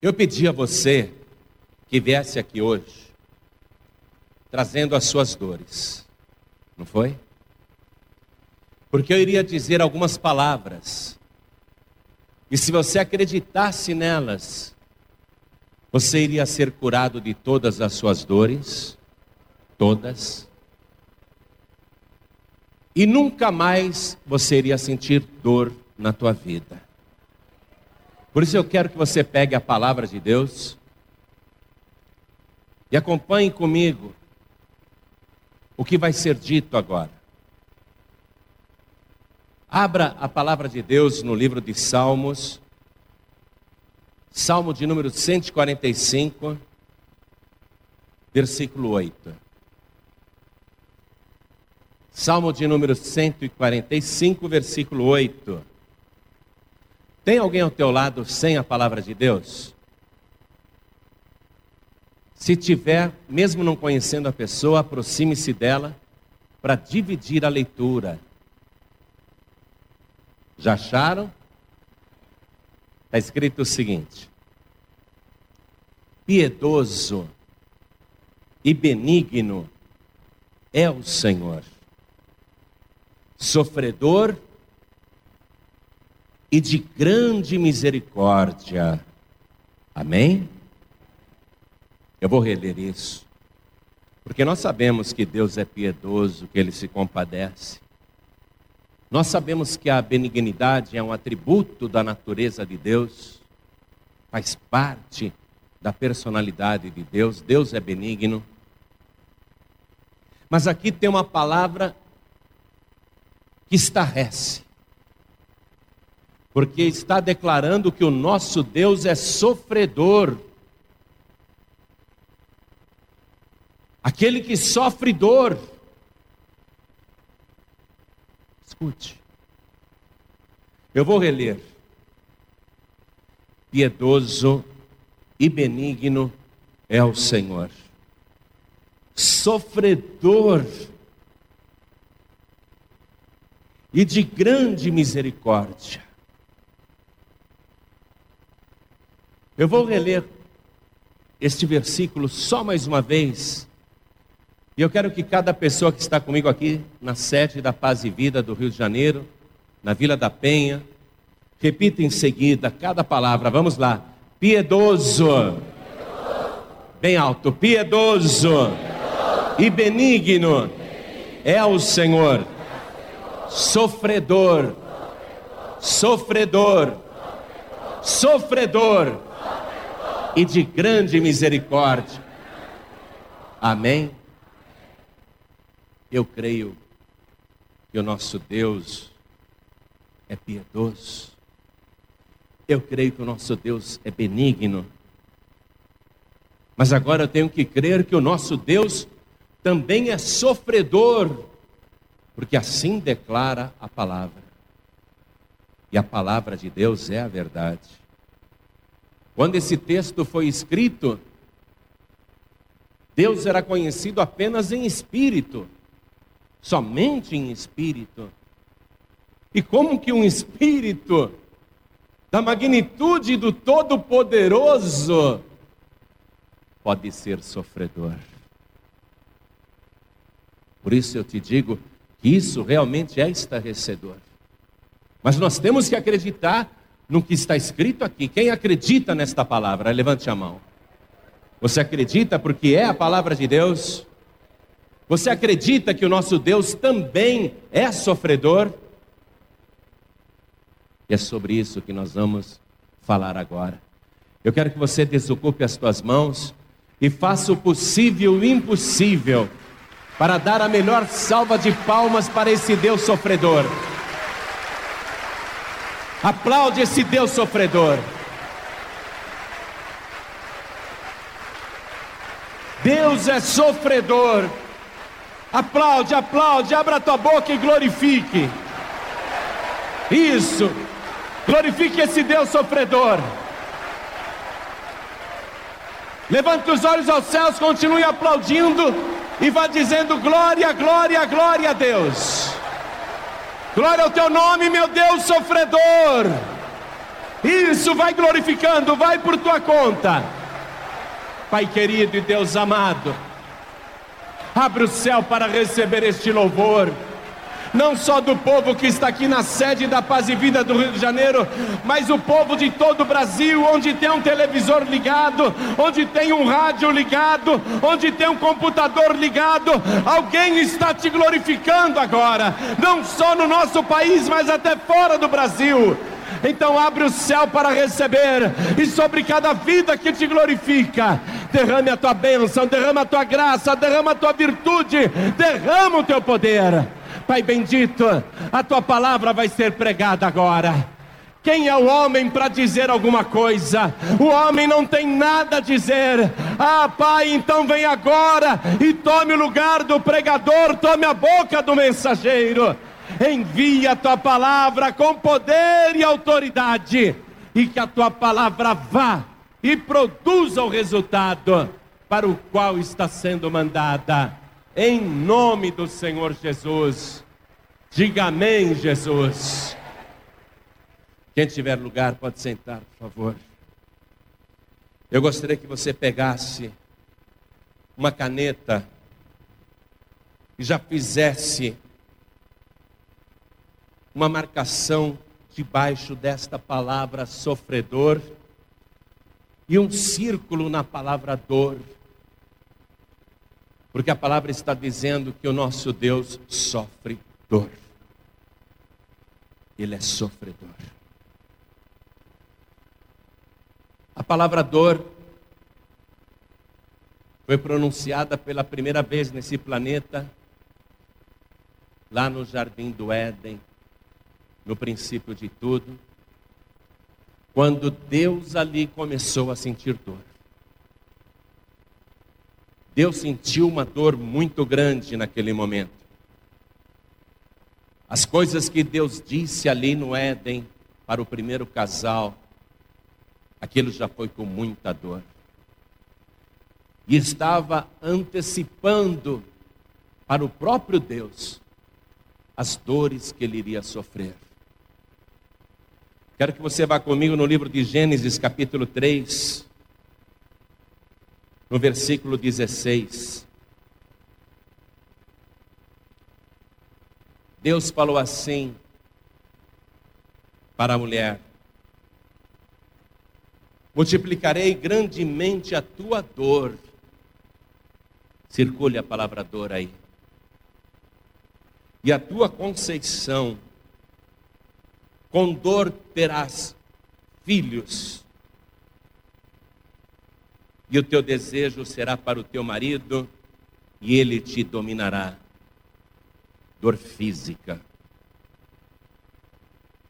Eu pedi a você que viesse aqui hoje, trazendo as suas dores, não foi? Porque eu iria dizer algumas palavras, e se você acreditasse nelas, você iria ser curado de todas as suas dores, todas, e nunca mais você iria sentir dor na tua vida. Por isso eu quero que você pegue a palavra de Deus e acompanhe comigo o que vai ser dito agora. Abra a palavra de Deus no livro de Salmos, Salmo de número 145, versículo 8. Salmo de número 145, versículo 8. Tem alguém ao teu lado sem a palavra de Deus? Se tiver, mesmo não conhecendo a pessoa, aproxime-se dela para dividir a leitura. Já acharam? Está escrito o seguinte: Piedoso e benigno é o Senhor, sofredor e de grande misericórdia. Amém? Eu vou reler isso, porque nós sabemos que Deus é piedoso, que Ele se compadece. Nós sabemos que a benignidade é um atributo da natureza de Deus, faz parte da personalidade de Deus. Deus é benigno. Mas aqui tem uma palavra que estarrece porque está declarando que o nosso Deus é sofredor. Aquele que sofre dor. Escute. Eu vou reler. Piedoso e benigno é o Senhor. Sofredor e de grande misericórdia. Eu vou reler este versículo só mais uma vez. E eu quero que cada pessoa que está comigo aqui na sede da Paz e Vida do Rio de Janeiro, na Vila da Penha, repita em seguida cada palavra. Vamos lá. Piedoso. Bem alto. Piedoso. E benigno, é o Senhor. Sofredor. Sofredor. Sofredor e de grande misericórdia. Amém? Eu creio que o nosso Deus é piedoso. Eu creio que o nosso Deus é benigno. Mas agora eu tenho que crer que o nosso Deus também é sofredor, porque assim declara a palavra. E a palavra de Deus é a verdade. Quando esse texto foi escrito, Deus era conhecido apenas em espírito, somente em espírito. E como que um espírito da magnitude do Todo-Poderoso pode ser sofredor? Por isso eu te digo que isso realmente é estarrecedor. Mas nós temos que acreditar no que está escrito aqui. Quem acredita nesta palavra? Levante a mão. Você acredita porque é a palavra de Deus? Você acredita que o nosso Deus também é sofredor? E é sobre isso que nós vamos falar agora. Eu quero que você desocupe as tuas mãos e faça o possível e o impossível para dar a melhor salva de palmas para esse Deus sofredor. Aplaude esse Deus sofredor. Deus é sofredor. Aplaude, aplaude, abra tua boca e glorifique. Isso. Glorifique esse Deus sofredor. Levante os olhos aos céus, continue aplaudindo e vá dizendo glória, glória, glória a Deus. Glória ao teu nome, meu Deus sofredor. Isso, vai glorificando, vai por tua conta. Pai querido e Deus amado, abre o céu para receber este louvor não só do povo que está aqui na sede da Paz e Vida do Rio de Janeiro, mas o povo de todo o Brasil, onde tem um televisor ligado, onde tem um rádio ligado, onde tem um computador ligado. Alguém está te glorificando agora, não só no nosso país, mas até fora do Brasil. Então abre o céu para receber, e sobre cada vida que te glorifica, derrame a tua bênção, derrama a tua graça, derrama a tua virtude, derrama o teu poder. Pai bendito, a tua palavra vai ser pregada agora. Quem é o homem para dizer alguma coisa? O homem não tem nada a dizer. Ah, Pai, então vem agora e tome o lugar do pregador, tome a boca do mensageiro. Envia a tua palavra com poder e autoridade, e que a tua palavra vá e produza o resultado para o qual está sendo mandada em nome do Senhor Jesus. Diga amém, Jesus. Quem tiver lugar, pode sentar, por favor. Eu gostaria que você pegasse uma caneta e já fizesse uma marcação debaixo desta palavra sofredor e um círculo na palavra dor. Porque a palavra está dizendo que o nosso Deus sofre dor. Ele é sofredor. A palavra dor foi pronunciada pela primeira vez nesse planeta, lá no jardim do Éden, no princípio de tudo, quando Deus ali começou a sentir dor. Deus sentiu uma dor muito grande naquele momento. As coisas que Deus disse ali no Éden para o primeiro casal, aquilo já foi com muita dor. E estava antecipando para o próprio Deus as dores que ele iria sofrer. Quero que você vá comigo no livro de Gênesis, capítulo 3 no versículo 16. Deus falou assim para a mulher: Multiplicarei grandemente a tua dor. Circule a palavra dor aí. E a tua conceição, com dor terás filhos e o teu desejo será para o teu marido, e ele te dominará. Dor física,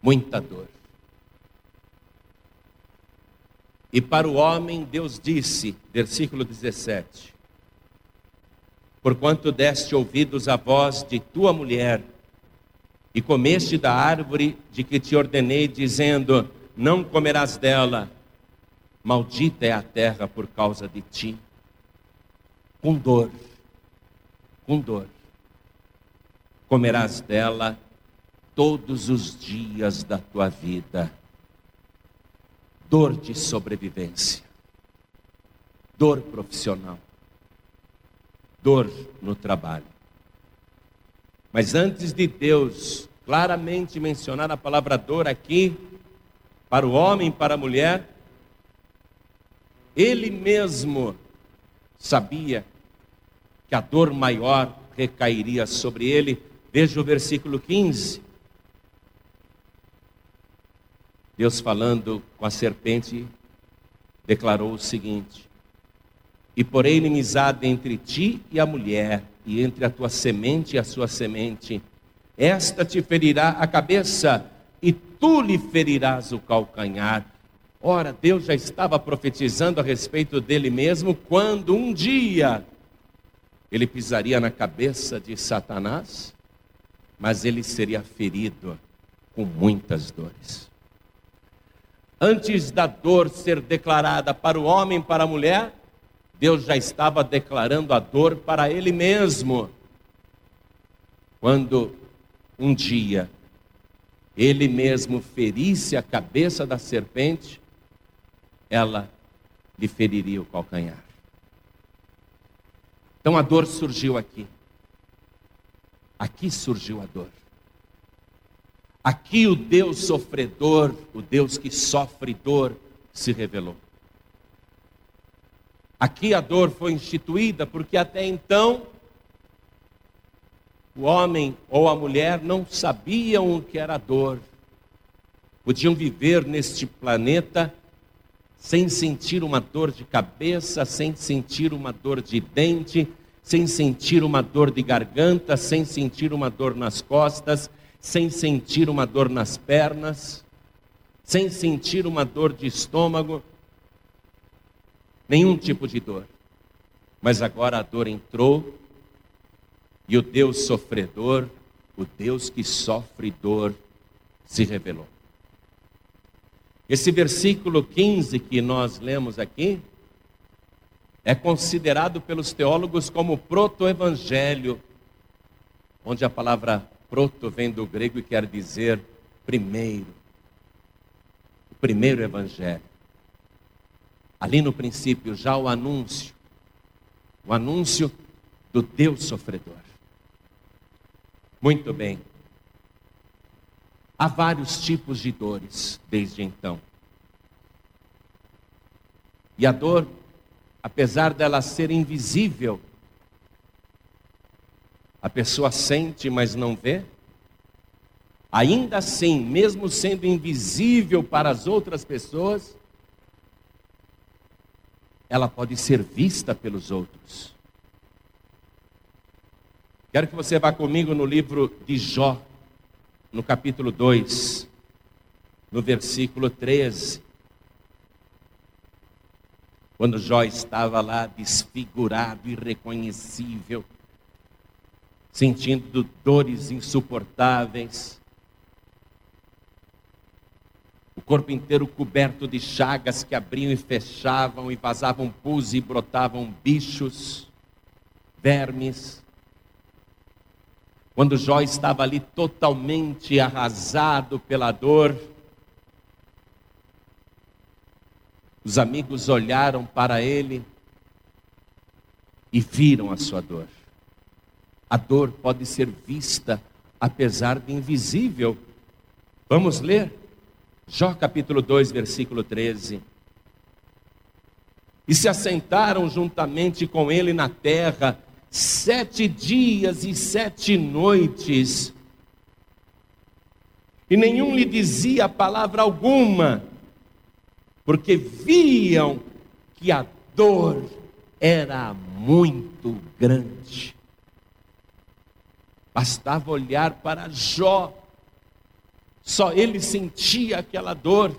muita dor. E para o homem, Deus disse, versículo 17: Porquanto deste ouvidos à voz de tua mulher, e comeste da árvore de que te ordenei, dizendo: Não comerás dela, Maldita é a terra por causa de ti. Com dor, com dor, comerás dela todos os dias da tua vida. Dor de sobrevivência, dor profissional, dor no trabalho. Mas antes de Deus claramente mencionar a palavra dor aqui, para o homem para a mulher, ele mesmo sabia que a dor maior recairia sobre ele. Veja o versículo 15. Deus falando com a serpente, declarou o seguinte: E porém inimizade entre ti e a mulher, e entre a tua semente e a sua semente. Esta te ferirá a cabeça, e tu lhe ferirás o calcanhar. Ora, Deus já estava profetizando a respeito dele mesmo quando um dia ele pisaria na cabeça de Satanás, mas ele seria ferido com muitas dores. Antes da dor ser declarada para o homem para a mulher, Deus já estava declarando a dor para ele mesmo. Quando um dia ele mesmo ferisse a cabeça da serpente, ela lhe feriria o calcanhar. Então a dor surgiu aqui. Aqui surgiu a dor. Aqui o Deus sofredor, o Deus que sofre dor, se revelou. Aqui a dor foi instituída porque até então o homem ou a mulher não sabiam o que era dor. Podiam viver neste planeta sem sentir uma dor de cabeça, sem sentir uma dor de dente, sem sentir uma dor de garganta, sem sentir uma dor nas costas, sem sentir uma dor nas pernas, sem sentir uma dor de estômago, nenhum tipo de dor. Mas agora a dor entrou e o Deus sofredor, o Deus que sofre dor, se revelou. Esse versículo 15 que nós lemos aqui é considerado pelos teólogos como proto-evangelho, onde a palavra proto vem do grego e quer dizer primeiro. O primeiro evangelho. Ali no princípio já o anúncio, o anúncio do Deus sofredor. Muito bem. Há vários tipos de dores desde então. E a dor, apesar dela ser invisível, a pessoa sente, mas não vê. Ainda assim, mesmo sendo invisível para as outras pessoas, ela pode ser vista pelos outros. Quero que você vá comigo no livro de Jó, no capítulo 2, no versículo 13. Quando Jó estava lá desfigurado, irreconhecível, sentindo dores insuportáveis, o corpo inteiro coberto de chagas que abriam e fechavam, e vazavam pus e brotavam bichos, vermes. Quando Jó estava ali totalmente arrasado pela dor, os amigos olharam para ele e viram a sua dor. A dor pode ser vista, apesar de invisível. Vamos ler? Jó capítulo 2, versículo 13. E se assentaram juntamente com ele na terra, sete dias e sete noites, e nenhum lhe dizia palavra alguma, porque viam que a dor era muito grande. Bastava olhar para Jó, só ele sentia aquela dor,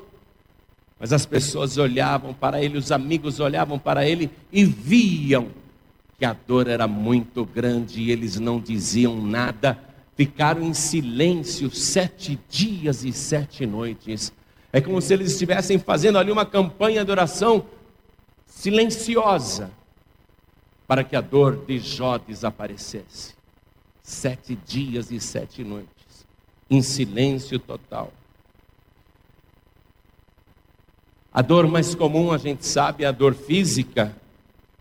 mas as pessoas olhavam para ele, os amigos olhavam para ele e viam que a dor era muito grande e eles não diziam nada, ficaram em silêncio sete dias e sete noites. É como se eles estivessem fazendo ali uma campanha de oração silenciosa para que a dor de Jó desaparecesse. Sete dias e sete noites, em silêncio total. A dor mais comum, a gente sabe, é a dor física,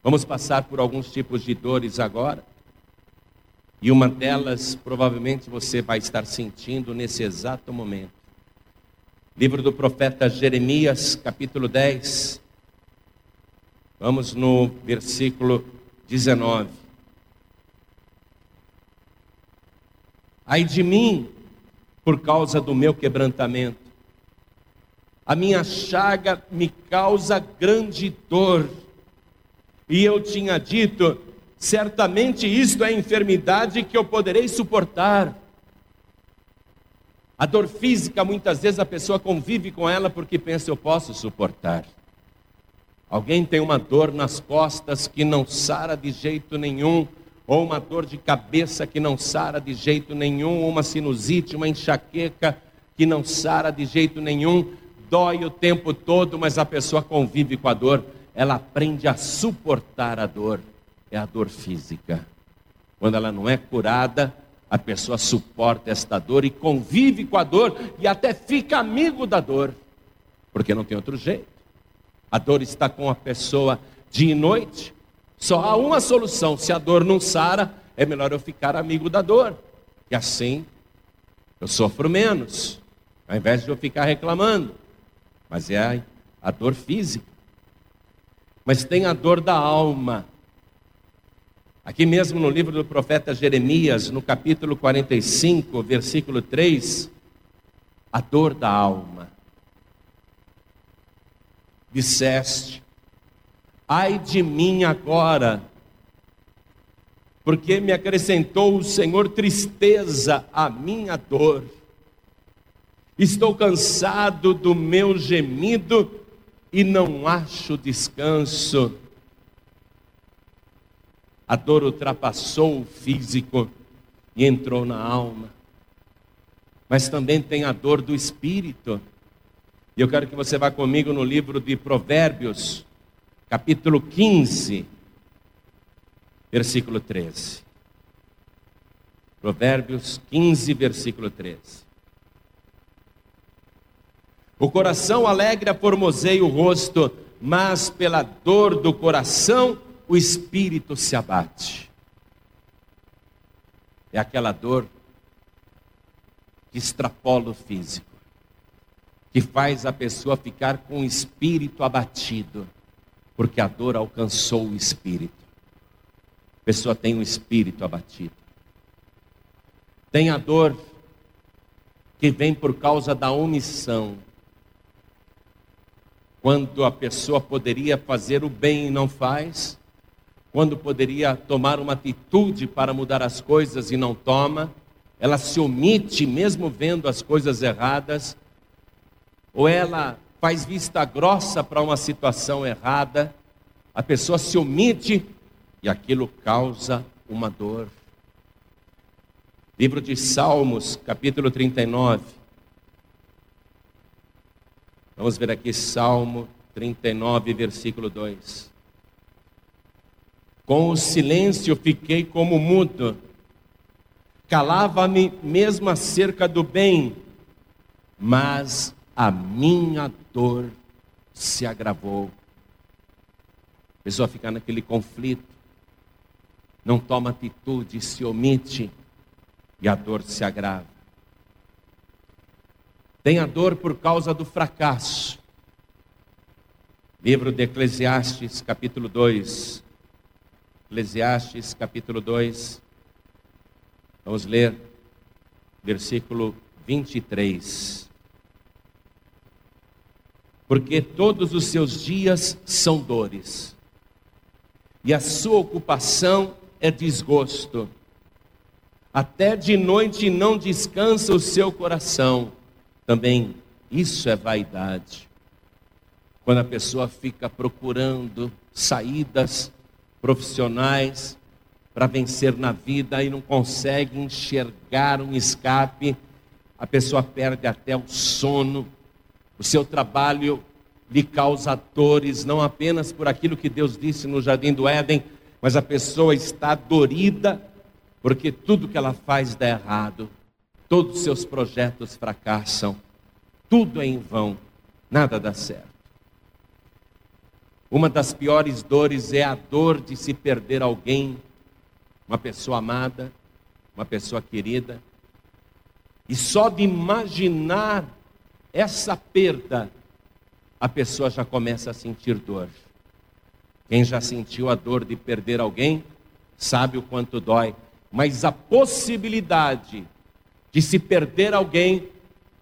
Vamos passar por alguns tipos de dores agora. E uma delas, provavelmente, você vai estar sentindo nesse exato momento. Livro do profeta Jeremias, capítulo 10. Vamos no versículo 19. Ai de mim, por causa do meu quebrantamento. A minha chaga me causa grande dor e eu tinha dito: certamente isto é enfermidade que eu poderei suportar. A dor física, muitas vezes a pessoa convive com ela porque pensa: eu posso suportar. Alguém tem uma dor nas costas que não sara de jeito nenhum, ou uma dor de cabeça que não sara de jeito nenhum, uma sinusite, uma enxaqueca que não sara de jeito nenhum, dói o tempo todo, mas a pessoa convive com a dor ela aprende a suportar a dor, é a dor física. Quando ela não é curada, a pessoa suporta esta dor e convive com a dor e até fica amigo da dor, porque não tem outro jeito. A dor está com a pessoa dia e noite. Só há uma solução: se a dor não sara, é melhor eu ficar amigo da dor. E assim eu sofro menos, ao invés de eu ficar reclamando. Mas é a, a dor física. Mas tem a dor da alma. Aqui mesmo no livro do profeta Jeremias, no capítulo 45, versículo 3, a dor da alma. Disseste, ai de mim agora, porque me acrescentou o Senhor tristeza à minha dor. Estou cansado do meu gemido e não acho descanso. A dor ultrapassou o físico e entrou na alma. Mas também tem a dor do espírito. E eu quero que você vá comigo no livro de Provérbios, capítulo 15, versículo 13. Provérbios 15, versículo 13. O coração alegre formoseia o rosto, mas pela dor do coração o espírito se abate. É aquela dor que extrapola o físico, que faz a pessoa ficar com o espírito abatido, porque a dor alcançou o espírito. A pessoa tem o um espírito abatido. Tem a dor que vem por causa da omissão. Quando a pessoa poderia fazer o bem e não faz, quando poderia tomar uma atitude para mudar as coisas e não toma, ela se omite mesmo vendo as coisas erradas, ou ela faz vista grossa para uma situação errada, a pessoa se omite e aquilo causa uma dor. Livro de Salmos, capítulo 39. Vamos ver aqui Salmo 39, versículo 2. Com o silêncio fiquei como mudo. Calava-me mesmo acerca do bem, mas a minha dor se agravou. Pessoa fica naquele conflito, não toma atitude, se omite e a dor se agrava. Tem a dor por causa do fracasso. Livro de Eclesiastes, capítulo 2, Eclesiastes capítulo 2. Vamos ler versículo 23. Porque todos os seus dias são dores, e a sua ocupação é desgosto. Até de noite não descansa o seu coração. Também isso é vaidade. Quando a pessoa fica procurando saídas profissionais para vencer na vida e não consegue enxergar um escape, a pessoa perde até o sono, o seu trabalho lhe causa dores, não apenas por aquilo que Deus disse no jardim do Éden, mas a pessoa está dorida porque tudo que ela faz dá errado, todos os seus projetos fracassam, tudo é em vão, nada dá certo. Uma das piores dores é a dor de se perder alguém, uma pessoa amada, uma pessoa querida. E só de imaginar essa perda, a pessoa já começa a sentir dor. Quem já sentiu a dor de perder alguém, sabe o quanto dói. Mas a possibilidade de se perder alguém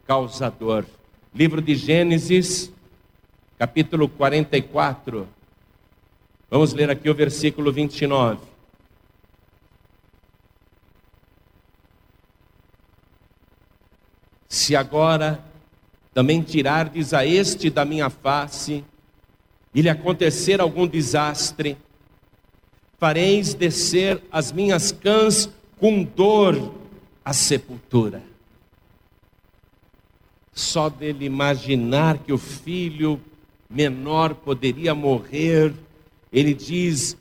causa dor. Livro de Gênesis, capítulo 44. Vamos ler aqui o versículo 29. Se agora também tirardes a este da minha face, e lhe acontecer algum desastre, fareis descer as minhas cãs com dor à sepultura. Só dele imaginar que o filho menor poderia morrer, ele diz: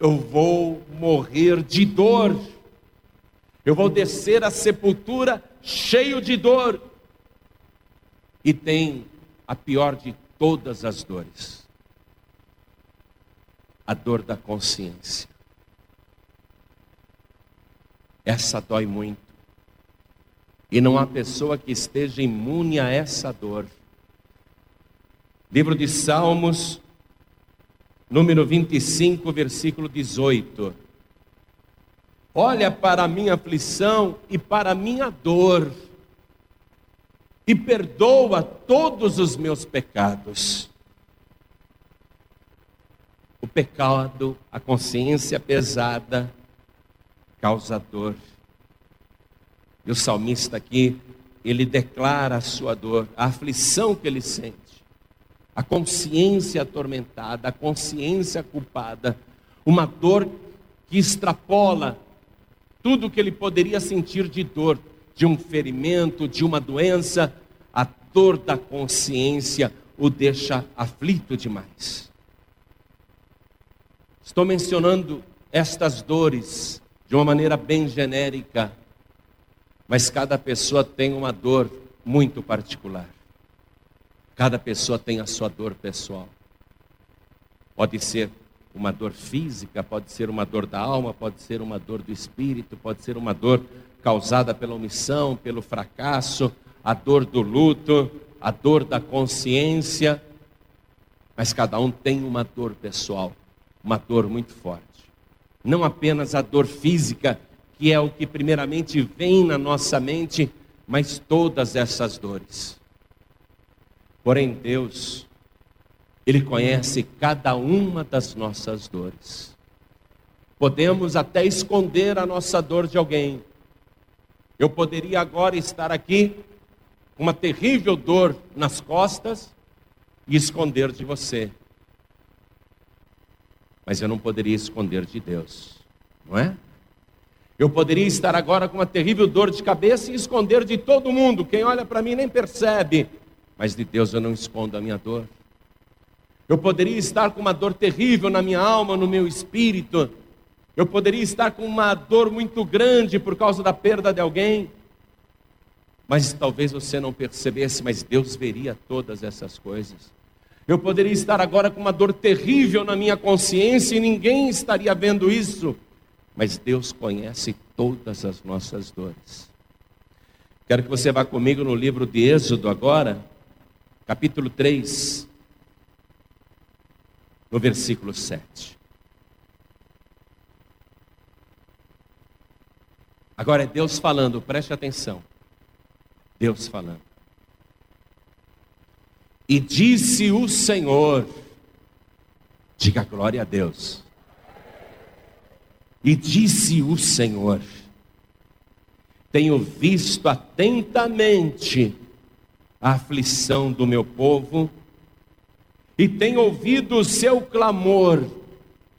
Eu vou morrer de dor. Eu vou descer à sepultura cheio de dor. E tem a pior de todas as dores: a dor da consciência. Essa dói muito. E não há pessoa que esteja imune a essa dor. Livro de Salmos, número 25, versículo 18. Olha para a minha aflição e para a minha dor, e perdoa todos os meus pecados. O pecado, a consciência pesada, causa dor. E o salmista aqui, ele declara a sua dor, a aflição que ele sente, a consciência atormentada, a consciência culpada, uma dor que extrapola tudo que ele poderia sentir de dor, de um ferimento, de uma doença, a dor da consciência o deixa aflito demais. Estou mencionando estas dores de uma maneira bem genérica, mas cada pessoa tem uma dor muito particular. Cada pessoa tem a sua dor pessoal. Pode ser uma dor física, pode ser uma dor da alma, pode ser uma dor do espírito, pode ser uma dor causada pela omissão, pelo fracasso, a dor do luto, a dor da consciência. Mas cada um tem uma dor pessoal, uma dor muito forte. Não apenas a dor física que é o que primeiramente vem na nossa mente, mas todas essas dores. Porém, Deus, Ele conhece cada uma das nossas dores. Podemos até esconder a nossa dor de alguém. Eu poderia agora estar aqui com uma terrível dor nas costas e esconder de você. Mas eu não poderia esconder de Deus, não é? Eu poderia estar agora com uma terrível dor de cabeça e esconder de todo mundo. Quem olha para mim nem percebe. Mas de Deus eu não escondo a minha dor. Eu poderia estar com uma dor terrível na minha alma, no meu espírito. Eu poderia estar com uma dor muito grande por causa da perda de alguém. Mas talvez você não percebesse, mas Deus veria todas essas coisas. Eu poderia estar agora com uma dor terrível na minha consciência e ninguém estaria vendo isso mas Deus conhece todas as nossas dores. Quero que você vá comigo no livro de Êxodo agora, capítulo 3, no versículo 7. Agora é Deus falando, preste atenção. Deus falando. E disse o Senhor, diga glória a Deus. E disse o Senhor: Tenho visto atentamente a aflição do meu povo e tenho ouvido o seu clamor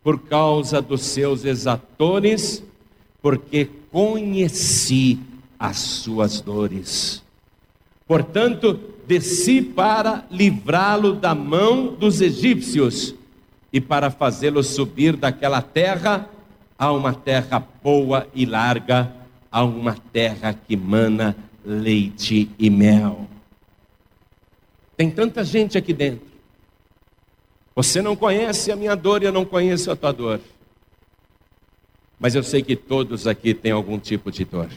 por causa dos seus exatores, porque conheci as suas dores. Portanto, desci para livrá-lo da mão dos egípcios e para fazê-lo subir daquela terra a uma terra boa e larga, a uma terra que mana leite e mel. Tem tanta gente aqui dentro. Você não conhece a minha dor e eu não conheço a tua dor. Mas eu sei que todos aqui têm algum tipo de dor.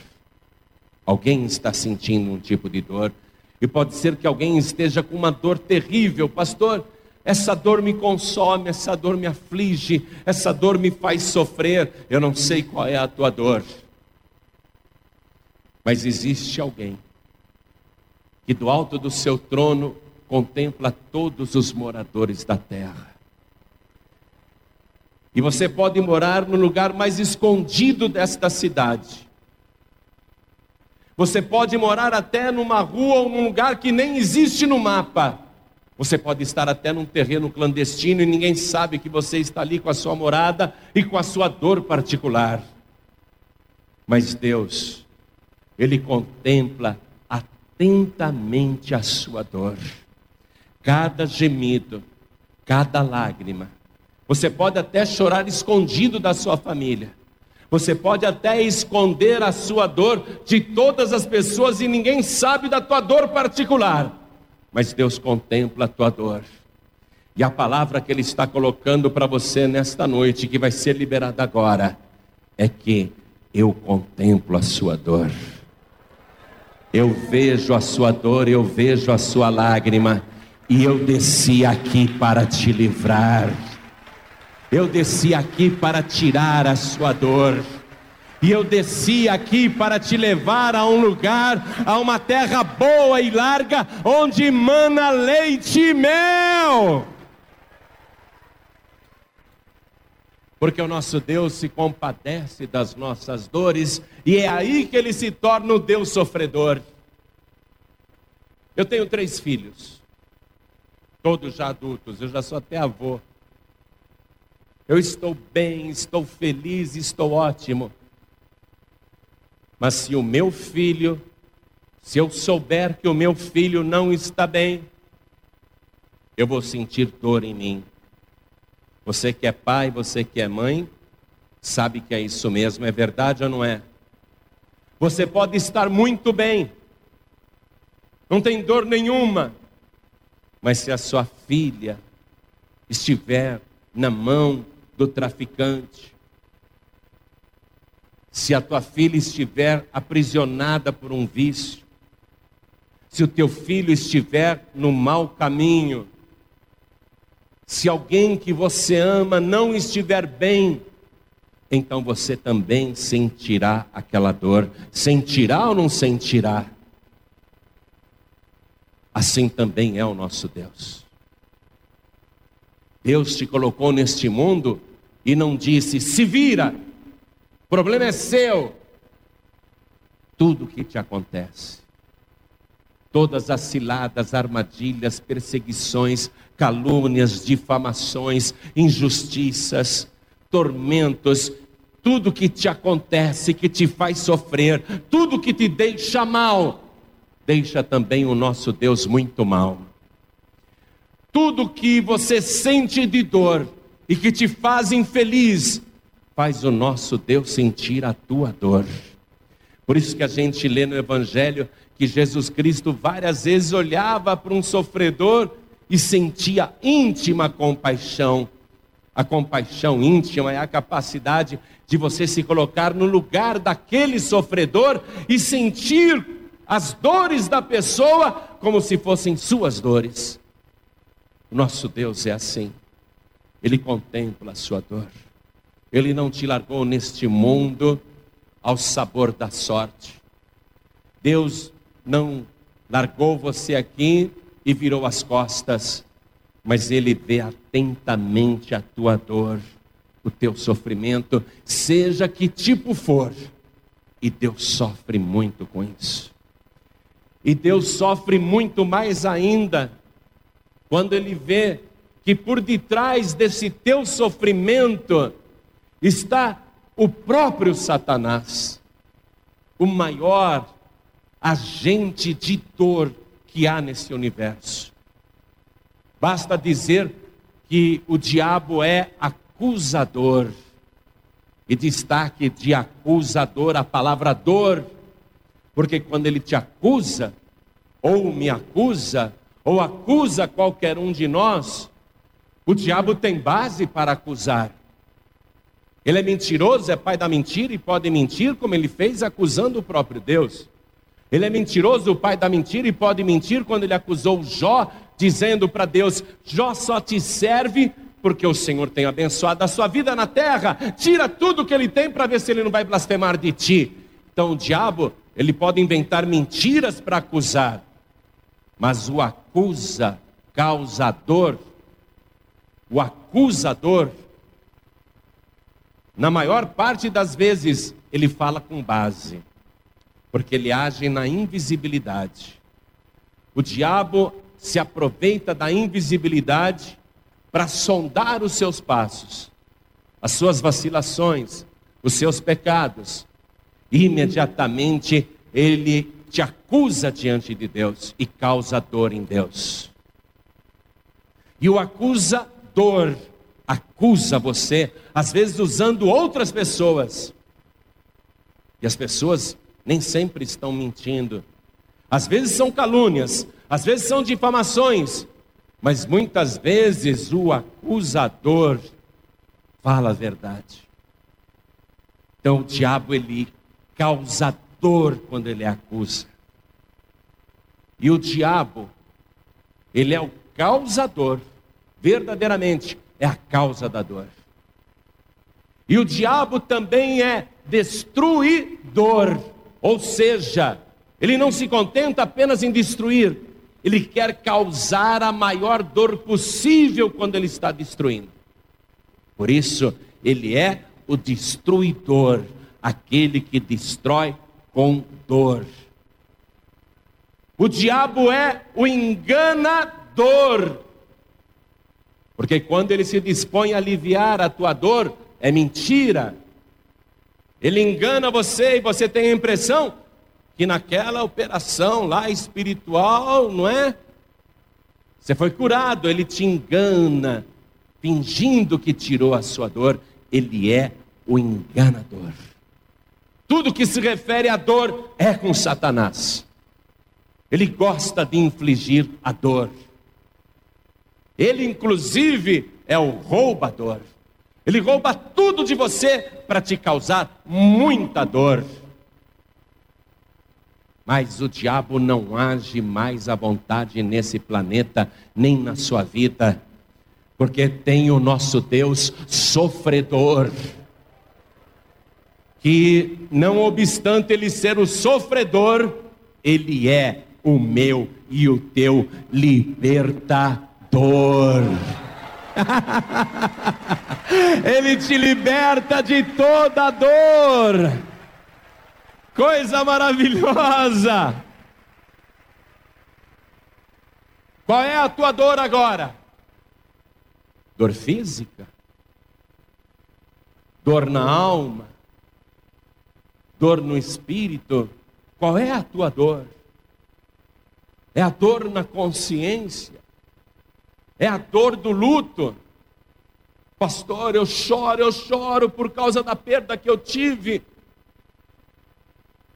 Alguém está sentindo um tipo de dor. E pode ser que alguém esteja com uma dor terrível, pastor. Essa dor me consome, essa dor me aflige, essa dor me faz sofrer. Eu não sei qual é a tua dor. Mas existe alguém que do alto do seu trono contempla todos os moradores da terra. E você pode morar no lugar mais escondido desta cidade. Você pode morar até numa rua ou num lugar que nem existe no mapa. Você pode estar até num terreno clandestino e ninguém sabe que você está ali com a sua morada e com a sua dor particular. Mas Deus, Ele contempla atentamente a sua dor, cada gemido, cada lágrima. Você pode até chorar escondido da sua família. Você pode até esconder a sua dor de todas as pessoas e ninguém sabe da tua dor particular, mas Deus contempla a tua dor. E a palavra que Ele está colocando para você nesta noite, que vai ser liberada agora, é que eu contemplo a sua dor. Eu vejo a sua dor, eu vejo a sua lágrima, e eu desci aqui para te livrar. Eu desci aqui para tirar a sua dor. E eu desci aqui para te levar a um lugar, a uma terra boa e larga, onde mana leite e mel. Porque o nosso Deus se compadece das nossas dores, e é aí que ele se torna o Deus sofredor. Eu tenho três filhos todos já adultos, eu já sou até avô. Eu estou bem, estou feliz, estou ótimo. Mas se o meu filho, se eu souber que o meu filho não está bem, eu vou sentir dor em mim. Você que é pai, você que é mãe, sabe que é isso mesmo, é verdade ou não é? Você pode estar muito bem, não tem dor nenhuma, mas se a sua filha estiver na mão do traficante, se a tua filha estiver aprisionada por um vício, se o teu filho estiver no mau caminho, se alguém que você ama não estiver bem, então você também sentirá aquela dor. Sentirá ou não sentirá? assim também é o nosso Deus. Deus te colocou neste mundo e não disse: se vira, problema é seu. Tudo que te acontece, todas as ciladas, armadilhas, perseguições, calúnias, difamações, injustiças, tormentos, tudo que te acontece, que te faz sofrer, tudo que te deixa mal, deixa também o nosso Deus muito mal. Tudo que você sente de dor e que te faz infeliz, faz o nosso Deus sentir a tua dor. Por isso que a gente lê no Evangelho que Jesus Cristo várias vezes olhava para um sofredor e sentia íntima compaixão. A compaixão íntima é a capacidade de você se colocar no lugar daquele sofredor e sentir as dores da pessoa como se fossem suas dores. Nosso Deus é assim. Ele contempla a sua dor. Ele não te largou neste mundo ao sabor da sorte. Deus não largou você aqui e virou as costas, mas Ele vê atentamente a tua dor, o teu sofrimento, seja que tipo for, e Deus sofre muito com isso. E Deus sofre muito mais ainda quando Ele vê que por detrás desse teu sofrimento está o próprio Satanás, o maior agente de dor que há nesse universo. Basta dizer que o diabo é acusador. E destaque de acusador a palavra dor porque quando ele te acusa, ou me acusa, ou acusa qualquer um de nós, o diabo tem base para acusar. Ele é mentiroso, é pai da mentira e pode mentir, como ele fez acusando o próprio Deus. Ele é mentiroso, o pai da mentira, e pode mentir quando ele acusou Jó, dizendo para Deus: Jó só te serve porque o Senhor tem abençoado a sua vida na terra. Tira tudo que ele tem para ver se ele não vai blasfemar de ti. Então o diabo ele pode inventar mentiras para acusar, mas o acusa causador, o acusador, na maior parte das vezes, ele fala com base, porque ele age na invisibilidade. O diabo se aproveita da invisibilidade para sondar os seus passos, as suas vacilações, os seus pecados, imediatamente ele te acusa diante de Deus e causa dor em Deus. E o acusador acusa você, às vezes usando outras pessoas, E as pessoas nem sempre estão mentindo. Às vezes são calúnias, às vezes são difamações, mas muitas vezes o acusador fala a verdade. Então o diabo ele causa dor quando ele acusa. E o diabo, ele é o causador, verdadeiramente é a causa da dor. E o diabo também é destruidor, ou seja, ele não se contenta apenas em destruir, ele quer causar a maior dor possível quando ele está destruindo. Por isso, ele é o destruidor, aquele que destrói com dor. O diabo é o enganador. Porque quando ele se dispõe a aliviar a tua dor, é mentira. Ele engana você e você tem a impressão que naquela operação lá espiritual, não é? Você foi curado, ele te engana, fingindo que tirou a sua dor. Ele é o enganador. Tudo que se refere à dor é com Satanás. Ele gosta de infligir a dor. Ele, inclusive, é o roubador. Ele rouba tudo de você para te causar muita dor. Mas o diabo não age mais à vontade nesse planeta, nem na sua vida, porque tem o nosso Deus sofredor que, não obstante ele ser o sofredor, ele é o meu e o teu libertador. ele te liberta de toda dor. Coisa maravilhosa. Qual é a tua dor agora? Dor física? Dor na alma? dor no espírito, qual é a tua dor? É a dor na consciência? É a dor do luto? Pastor, eu choro, eu choro por causa da perda que eu tive.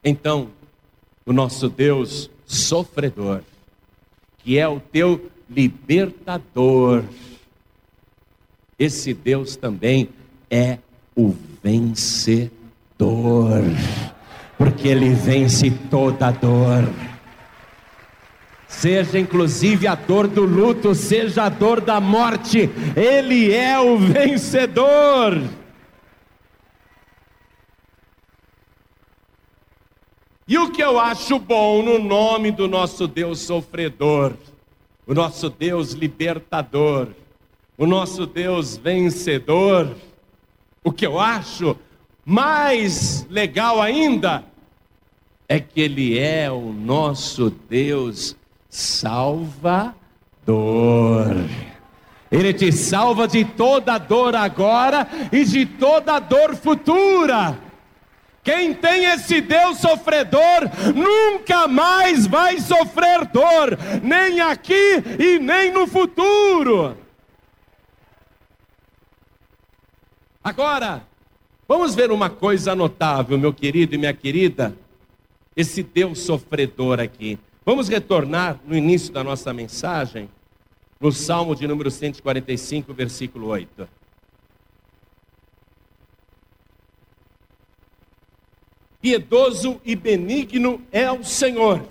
Então, o nosso Deus sofredor, que é o teu libertador, esse Deus também é o vencedor dor, porque Ele vence toda dor. Seja inclusive a dor do luto, seja a dor da morte, Ele é o vencedor. E o que eu acho bom no nome do nosso Deus sofredor, o nosso Deus libertador, o nosso Deus vencedor, o que eu acho mais legal ainda é que Ele é o nosso Deus Salvador. Ele te salva de toda dor agora e de toda dor futura. Quem tem esse Deus sofredor nunca mais vai sofrer dor, nem aqui e nem no futuro. Agora, Vamos ver uma coisa notável, meu querido e minha querida, esse Deus sofredor aqui. Vamos retornar no início da nossa mensagem, no Salmo de número 145, versículo 8. Piedoso e benigno é o Senhor.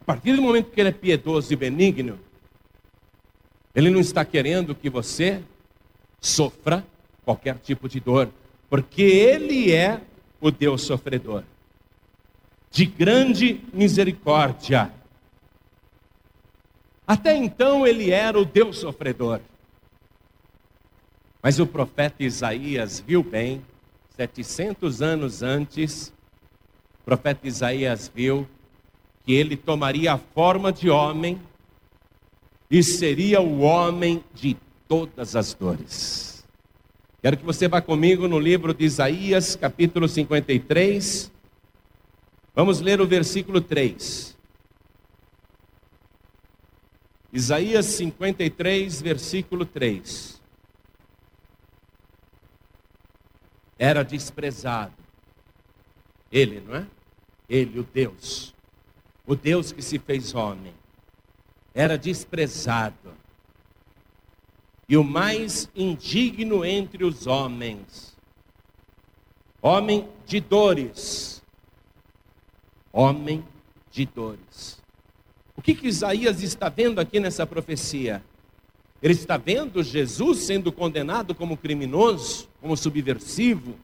A partir do momento que ele é piedoso e benigno, ele não está querendo que você sofra qualquer tipo de dor, porque Ele é o Deus sofredor, de grande misericórdia. Até então ele era o Deus sofredor. Mas o profeta Isaías viu bem, 700 anos antes, o profeta Isaías viu que ele tomaria a forma de homem e seria o homem de todas as dores. Quero que você vá comigo no livro de Isaías, capítulo 53. Vamos ler o versículo 3. Isaías 53, versículo 3. Era desprezado, Ele, não é? Ele, o Deus, o Deus que se fez homem, era desprezado e o mais indigno entre os homens, homem de dores, homem de dores. O que, que Isaías está vendo aqui nessa profecia? Ele está vendo Jesus sendo condenado como criminoso, como subversivo,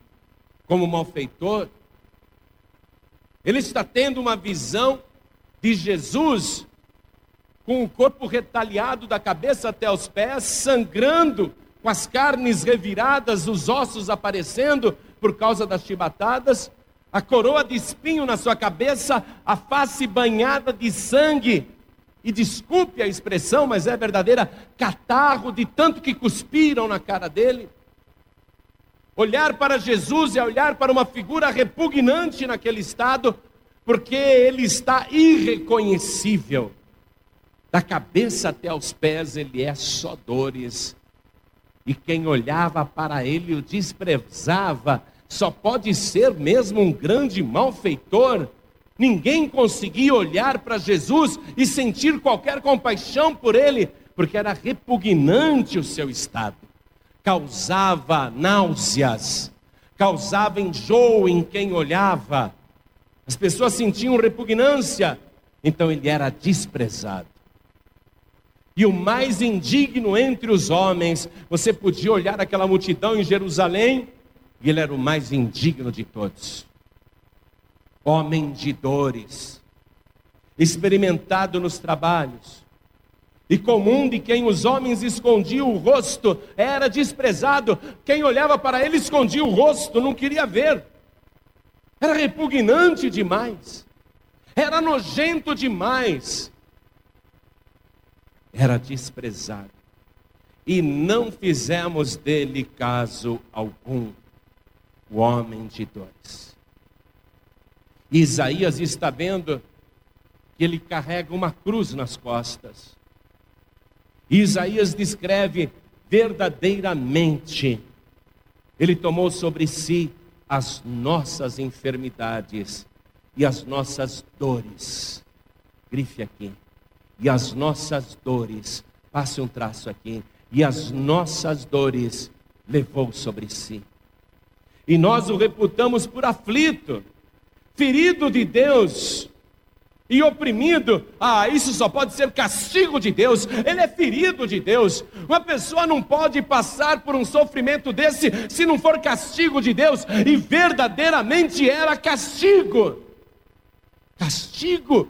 como malfeitor. Ele está tendo uma visão de Jesus com o corpo retalhado da cabeça até os pés, sangrando, com as carnes reviradas, os ossos aparecendo por causa das chibatadas, a coroa de espinho na sua cabeça, a face banhada de sangue, e desculpe a expressão, mas é verdadeira, catarro de tanto que cuspiram na cara dele. Olhar para Jesus é olhar para uma figura repugnante naquele estado, porque ele está irreconhecível. Da cabeça até aos pés ele é só dores. E quem olhava para ele o desprezava. Só pode ser mesmo um grande malfeitor Ninguém conseguia olhar para Jesus e sentir qualquer compaixão por ele, porque era repugnante o seu estado. Causava náuseas, causava enjoo em quem olhava. As pessoas sentiam repugnância, então ele era desprezado. E o mais indigno entre os homens, você podia olhar aquela multidão em Jerusalém, e ele era o mais indigno de todos. Homem de dores, experimentado nos trabalhos, e comum de quem os homens escondiam o rosto, era desprezado, quem olhava para ele escondia o rosto, não queria ver, era repugnante demais, era nojento demais, era desprezado, e não fizemos dele caso algum, o homem de dores. Isaías está vendo que ele carrega uma cruz nas costas. Isaías descreve verdadeiramente, ele tomou sobre si as nossas enfermidades e as nossas dores. Grife aqui. E as nossas dores, passe um traço aqui. E as nossas dores levou sobre si. E nós o reputamos por aflito ferido de Deus e oprimido, ah, isso só pode ser castigo de Deus, ele é ferido de Deus. Uma pessoa não pode passar por um sofrimento desse se não for castigo de Deus, e verdadeiramente era castigo. Castigo,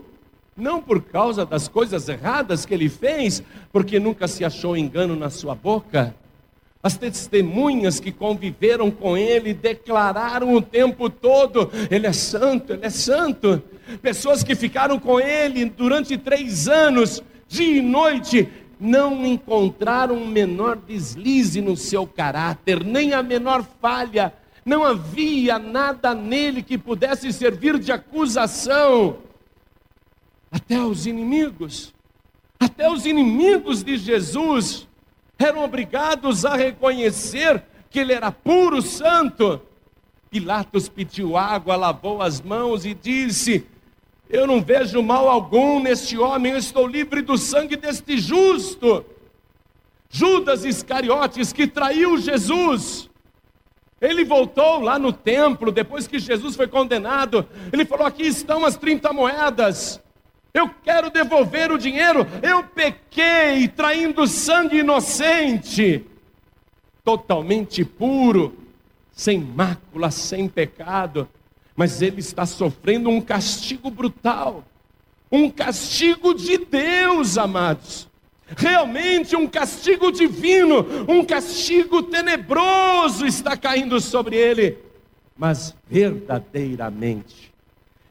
não por causa das coisas erradas que ele fez, porque nunca se achou engano na sua boca, as testemunhas que conviveram com ele declararam o tempo todo: Ele é santo, Ele é santo. Pessoas que ficaram com ele durante três anos, dia e noite, não encontraram o menor deslize no seu caráter, nem a menor falha. Não havia nada nele que pudesse servir de acusação. Até os inimigos, até os inimigos de Jesus eram obrigados a reconhecer que ele era puro santo. Pilatos pediu água, lavou as mãos e disse: Eu não vejo mal algum neste homem, eu estou livre do sangue deste justo. Judas Iscariotes, que traiu Jesus, ele voltou lá no templo, depois que Jesus foi condenado, ele falou: Aqui estão as 30 moedas. Eu quero devolver o dinheiro. Eu pequei traindo sangue inocente, totalmente puro, sem mácula, sem pecado. Mas ele está sofrendo um castigo brutal, um castigo de Deus, amados. Realmente um castigo divino, um castigo tenebroso está caindo sobre ele. Mas verdadeiramente,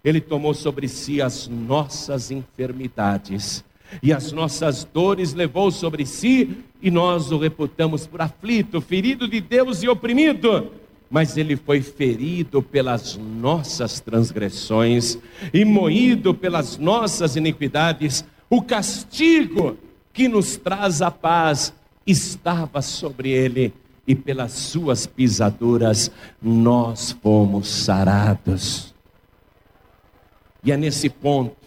ele tomou sobre si as nossas enfermidades e as nossas dores levou sobre si, e nós o reputamos por aflito, ferido de Deus e oprimido. Mas ele foi ferido pelas nossas transgressões e moído pelas nossas iniquidades. O castigo que nos traz a paz estava sobre ele, e pelas suas pisaduras nós fomos sarados. E é nesse ponto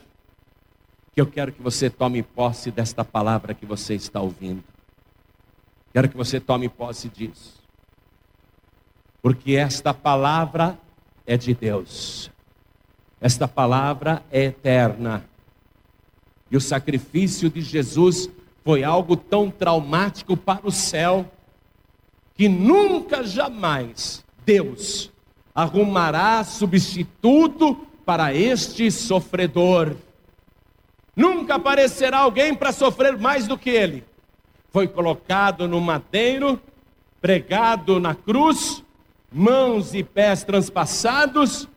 que eu quero que você tome posse desta palavra que você está ouvindo. Quero que você tome posse disso. Porque esta palavra é de Deus. Esta palavra é eterna. E o sacrifício de Jesus foi algo tão traumático para o céu que nunca jamais Deus arrumará substituto para este sofredor. Nunca aparecerá alguém para sofrer mais do que ele. Foi colocado no madeiro, pregado na cruz, mãos e pés transpassados,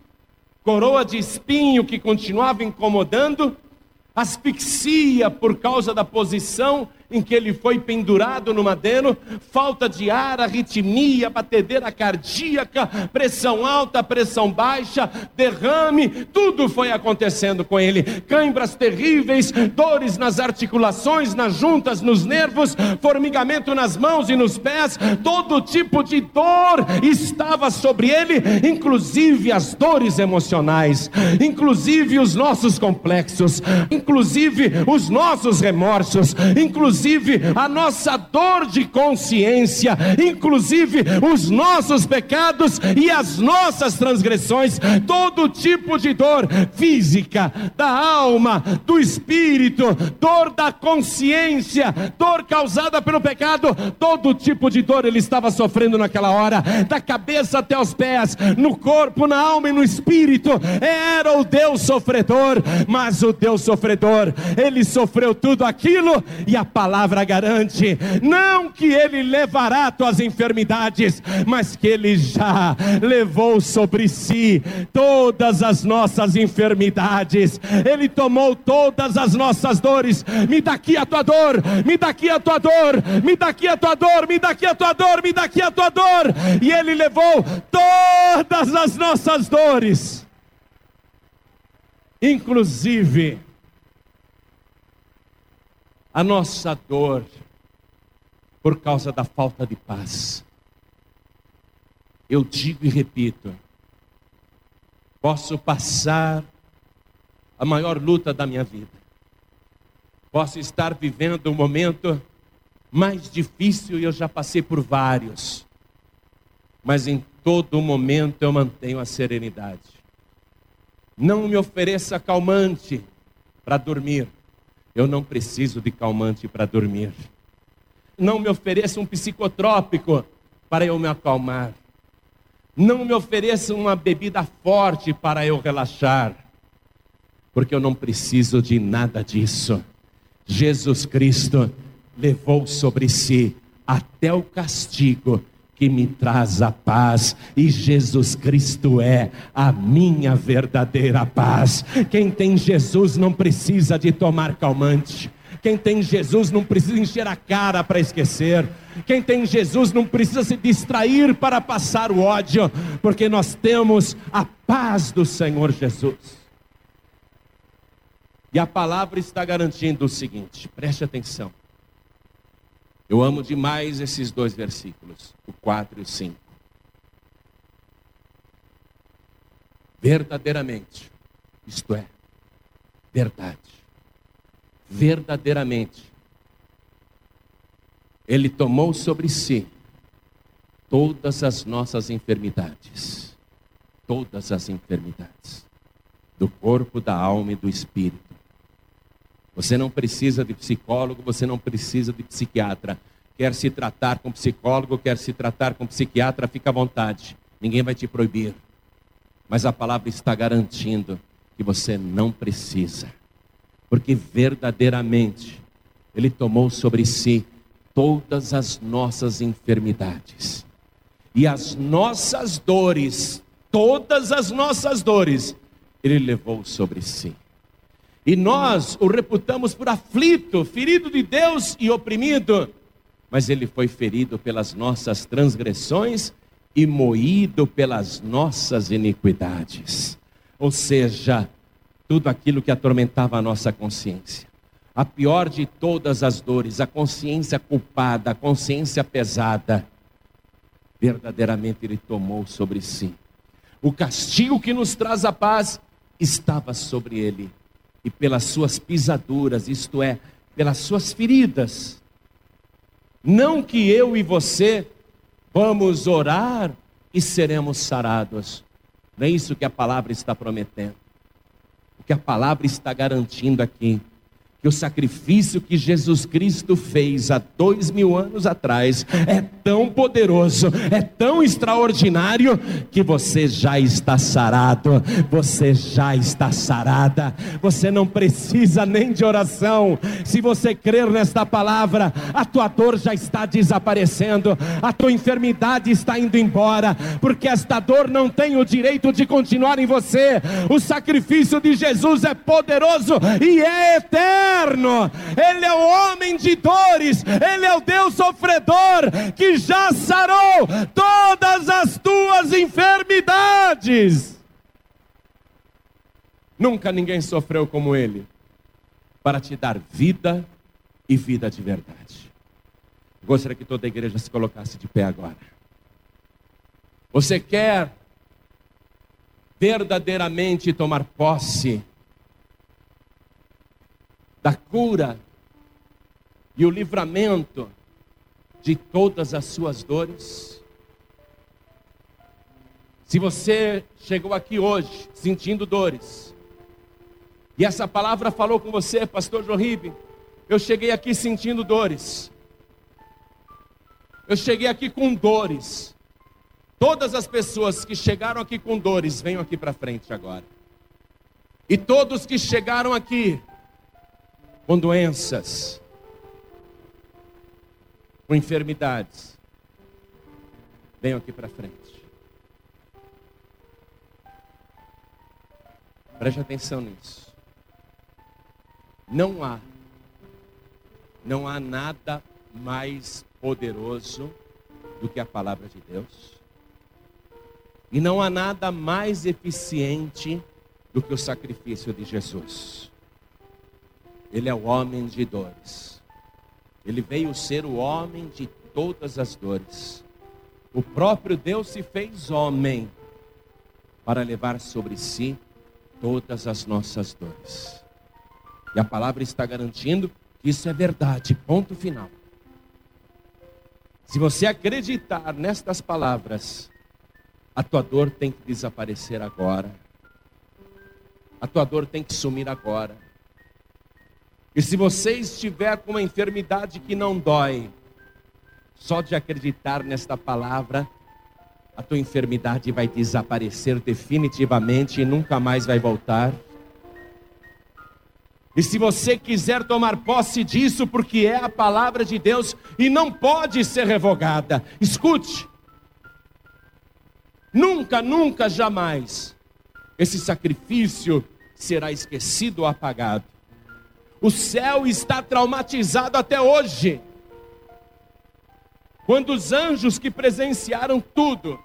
coroa de espinho que continuava incomodando, asfixia por causa da posição em que ele foi pendurado no madeiro, falta de ar, arritmia, batedeira cardíaca, pressão alta, pressão baixa, derrame, tudo foi acontecendo com ele. Cãibras terríveis, dores nas articulações, nas juntas, nos nervos, formigamento nas mãos e nos pés, todo tipo de dor estava sobre ele, inclusive as dores emocionais, inclusive os nossos complexos, inclusive os nossos remorsos, inclusive inclusive a nossa dor de consciência, inclusive os nossos pecados e as nossas transgressões, todo tipo de dor física, da alma, do espírito, dor da consciência, dor causada pelo pecado, todo tipo de dor ele estava sofrendo naquela hora, da cabeça até os pés, no corpo, na alma e no espírito. Era o Deus sofredor, mas o Deus sofredor, ele sofreu tudo aquilo e a palavra palavra garante, não que ele levará tuas enfermidades, mas que ele já levou sobre si todas as nossas enfermidades, ele tomou todas as nossas dores. Me dá aqui a tua dor, me dá aqui a tua dor, me dá aqui a tua dor, me dá aqui a tua dor, me dá aqui a tua dor, e ele levou todas as nossas dores, inclusive a nossa dor por causa da falta de paz. Eu digo e repito: posso passar a maior luta da minha vida, posso estar vivendo um momento mais difícil e eu já passei por vários, mas em todo momento eu mantenho a serenidade. Não me ofereça calmante para dormir. Eu não preciso de calmante para dormir. Não me ofereça um psicotrópico para eu me acalmar. Não me ofereça uma bebida forte para eu relaxar. Porque eu não preciso de nada disso. Jesus Cristo levou sobre si até o castigo que me traz a paz, e Jesus Cristo é a minha verdadeira paz. Quem tem Jesus não precisa de tomar calmante. Quem tem Jesus não precisa encher a cara para esquecer. Quem tem Jesus não precisa se distrair para passar o ódio, porque nós temos a paz do Senhor Jesus. E a palavra está garantindo o seguinte: preste atenção. Eu amo demais esses dois versículos, o 4 e o 5. Verdadeiramente, isto é, verdade, verdadeiramente, Ele tomou sobre si todas as nossas enfermidades, todas as enfermidades, do corpo, da alma e do espírito você não precisa de psicólogo, você não precisa de psiquiatra. Quer se tratar com psicólogo, quer se tratar com psiquiatra, fica à vontade. Ninguém vai te proibir. Mas a palavra está garantindo que você não precisa. Porque verdadeiramente ele tomou sobre si todas as nossas enfermidades. E as nossas dores, todas as nossas dores, ele levou sobre si. E nós o reputamos por aflito, ferido de Deus e oprimido. Mas ele foi ferido pelas nossas transgressões e moído pelas nossas iniquidades. Ou seja, tudo aquilo que atormentava a nossa consciência. A pior de todas as dores, a consciência culpada, a consciência pesada, verdadeiramente ele tomou sobre si. O castigo que nos traz a paz estava sobre ele, e pelas suas pisaduras, isto é, pelas suas feridas. Não que eu e você vamos orar e seremos sarados. Não é isso que a palavra está prometendo. O que a palavra está garantindo aqui que o sacrifício que Jesus Cristo fez há dois mil anos atrás é tão poderoso, é tão extraordinário, que você já está sarado, você já está sarada, você não precisa nem de oração, se você crer nesta palavra, a tua dor já está desaparecendo, a tua enfermidade está indo embora, porque esta dor não tem o direito de continuar em você, o sacrifício de Jesus é poderoso e é eterno eterno, Ele é o homem de dores, Ele é o Deus sofredor que já sarou todas as tuas enfermidades. Nunca ninguém sofreu como Ele, para te dar vida e vida de verdade. Gostaria que toda a igreja se colocasse de pé agora. Você quer verdadeiramente tomar posse da cura e o livramento de todas as suas dores. Se você chegou aqui hoje sentindo dores, e essa palavra falou com você, pastor Jorribe, eu cheguei aqui sentindo dores. Eu cheguei aqui com dores. Todas as pessoas que chegaram aqui com dores, venham aqui para frente agora. E todos que chegaram aqui com doenças, com enfermidades, venham aqui para frente. Preste atenção nisso. Não há, não há nada mais poderoso do que a palavra de Deus. E não há nada mais eficiente do que o sacrifício de Jesus. Ele é o homem de dores. Ele veio ser o homem de todas as dores. O próprio Deus se fez homem para levar sobre si todas as nossas dores. E a palavra está garantindo que isso é verdade. Ponto final. Se você acreditar nestas palavras, a tua dor tem que desaparecer agora. A tua dor tem que sumir agora. E se você estiver com uma enfermidade que não dói, só de acreditar nesta palavra, a tua enfermidade vai desaparecer definitivamente e nunca mais vai voltar. E se você quiser tomar posse disso, porque é a palavra de Deus e não pode ser revogada, escute. Nunca, nunca, jamais esse sacrifício será esquecido ou apagado. O céu está traumatizado até hoje. Quando os anjos que presenciaram tudo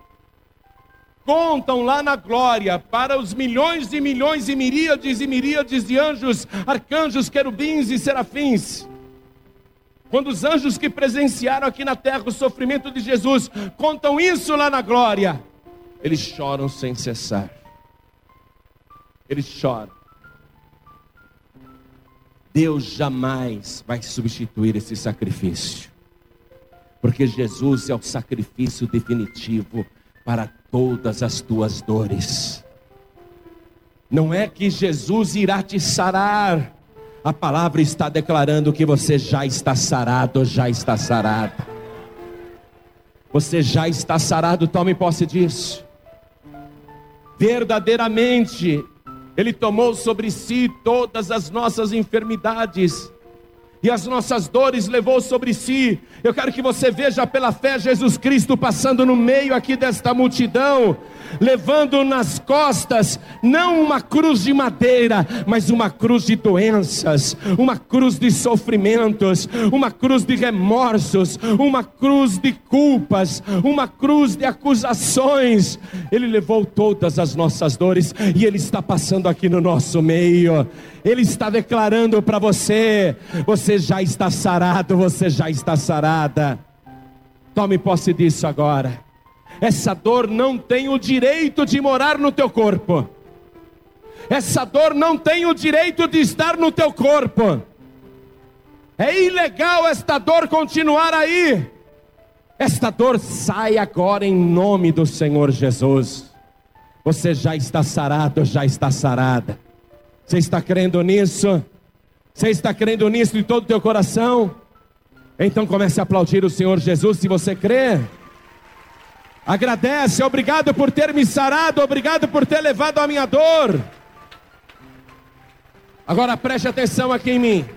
contam lá na glória para os milhões e milhões e miríades e miríades de anjos, arcanjos, querubins e serafins. Quando os anjos que presenciaram aqui na terra o sofrimento de Jesus contam isso lá na glória, eles choram sem cessar. Eles choram. Deus jamais vai substituir esse sacrifício, porque Jesus é o sacrifício definitivo para todas as tuas dores. Não é que Jesus irá te sarar, a palavra está declarando que você já está sarado, já está sarado. Você já está sarado, tome posse disso. Verdadeiramente, ele tomou sobre si todas as nossas enfermidades e as nossas dores levou sobre si. Eu quero que você veja pela fé Jesus Cristo passando no meio aqui desta multidão, levando nas costas não uma cruz de madeira, mas uma cruz de doenças, uma cruz de sofrimentos, uma cruz de remorsos, uma cruz de culpas, uma cruz de acusações. Ele levou todas as nossas dores e ele está passando aqui no nosso meio. Ele está declarando para você: você já está sarado, você já está sarada. Tome posse disso agora. Essa dor não tem o direito de morar no teu corpo. essa dor não tem o direito de estar no teu corpo. É ilegal esta dor continuar aí. Esta dor sai agora em nome do Senhor Jesus. Você já está sarado, já está sarada. Você está crendo nisso? Você está crendo nisso de todo o teu coração? Então comece a aplaudir o Senhor Jesus se você crê. Agradece, obrigado por ter me sarado, obrigado por ter levado a minha dor. Agora preste atenção aqui em mim.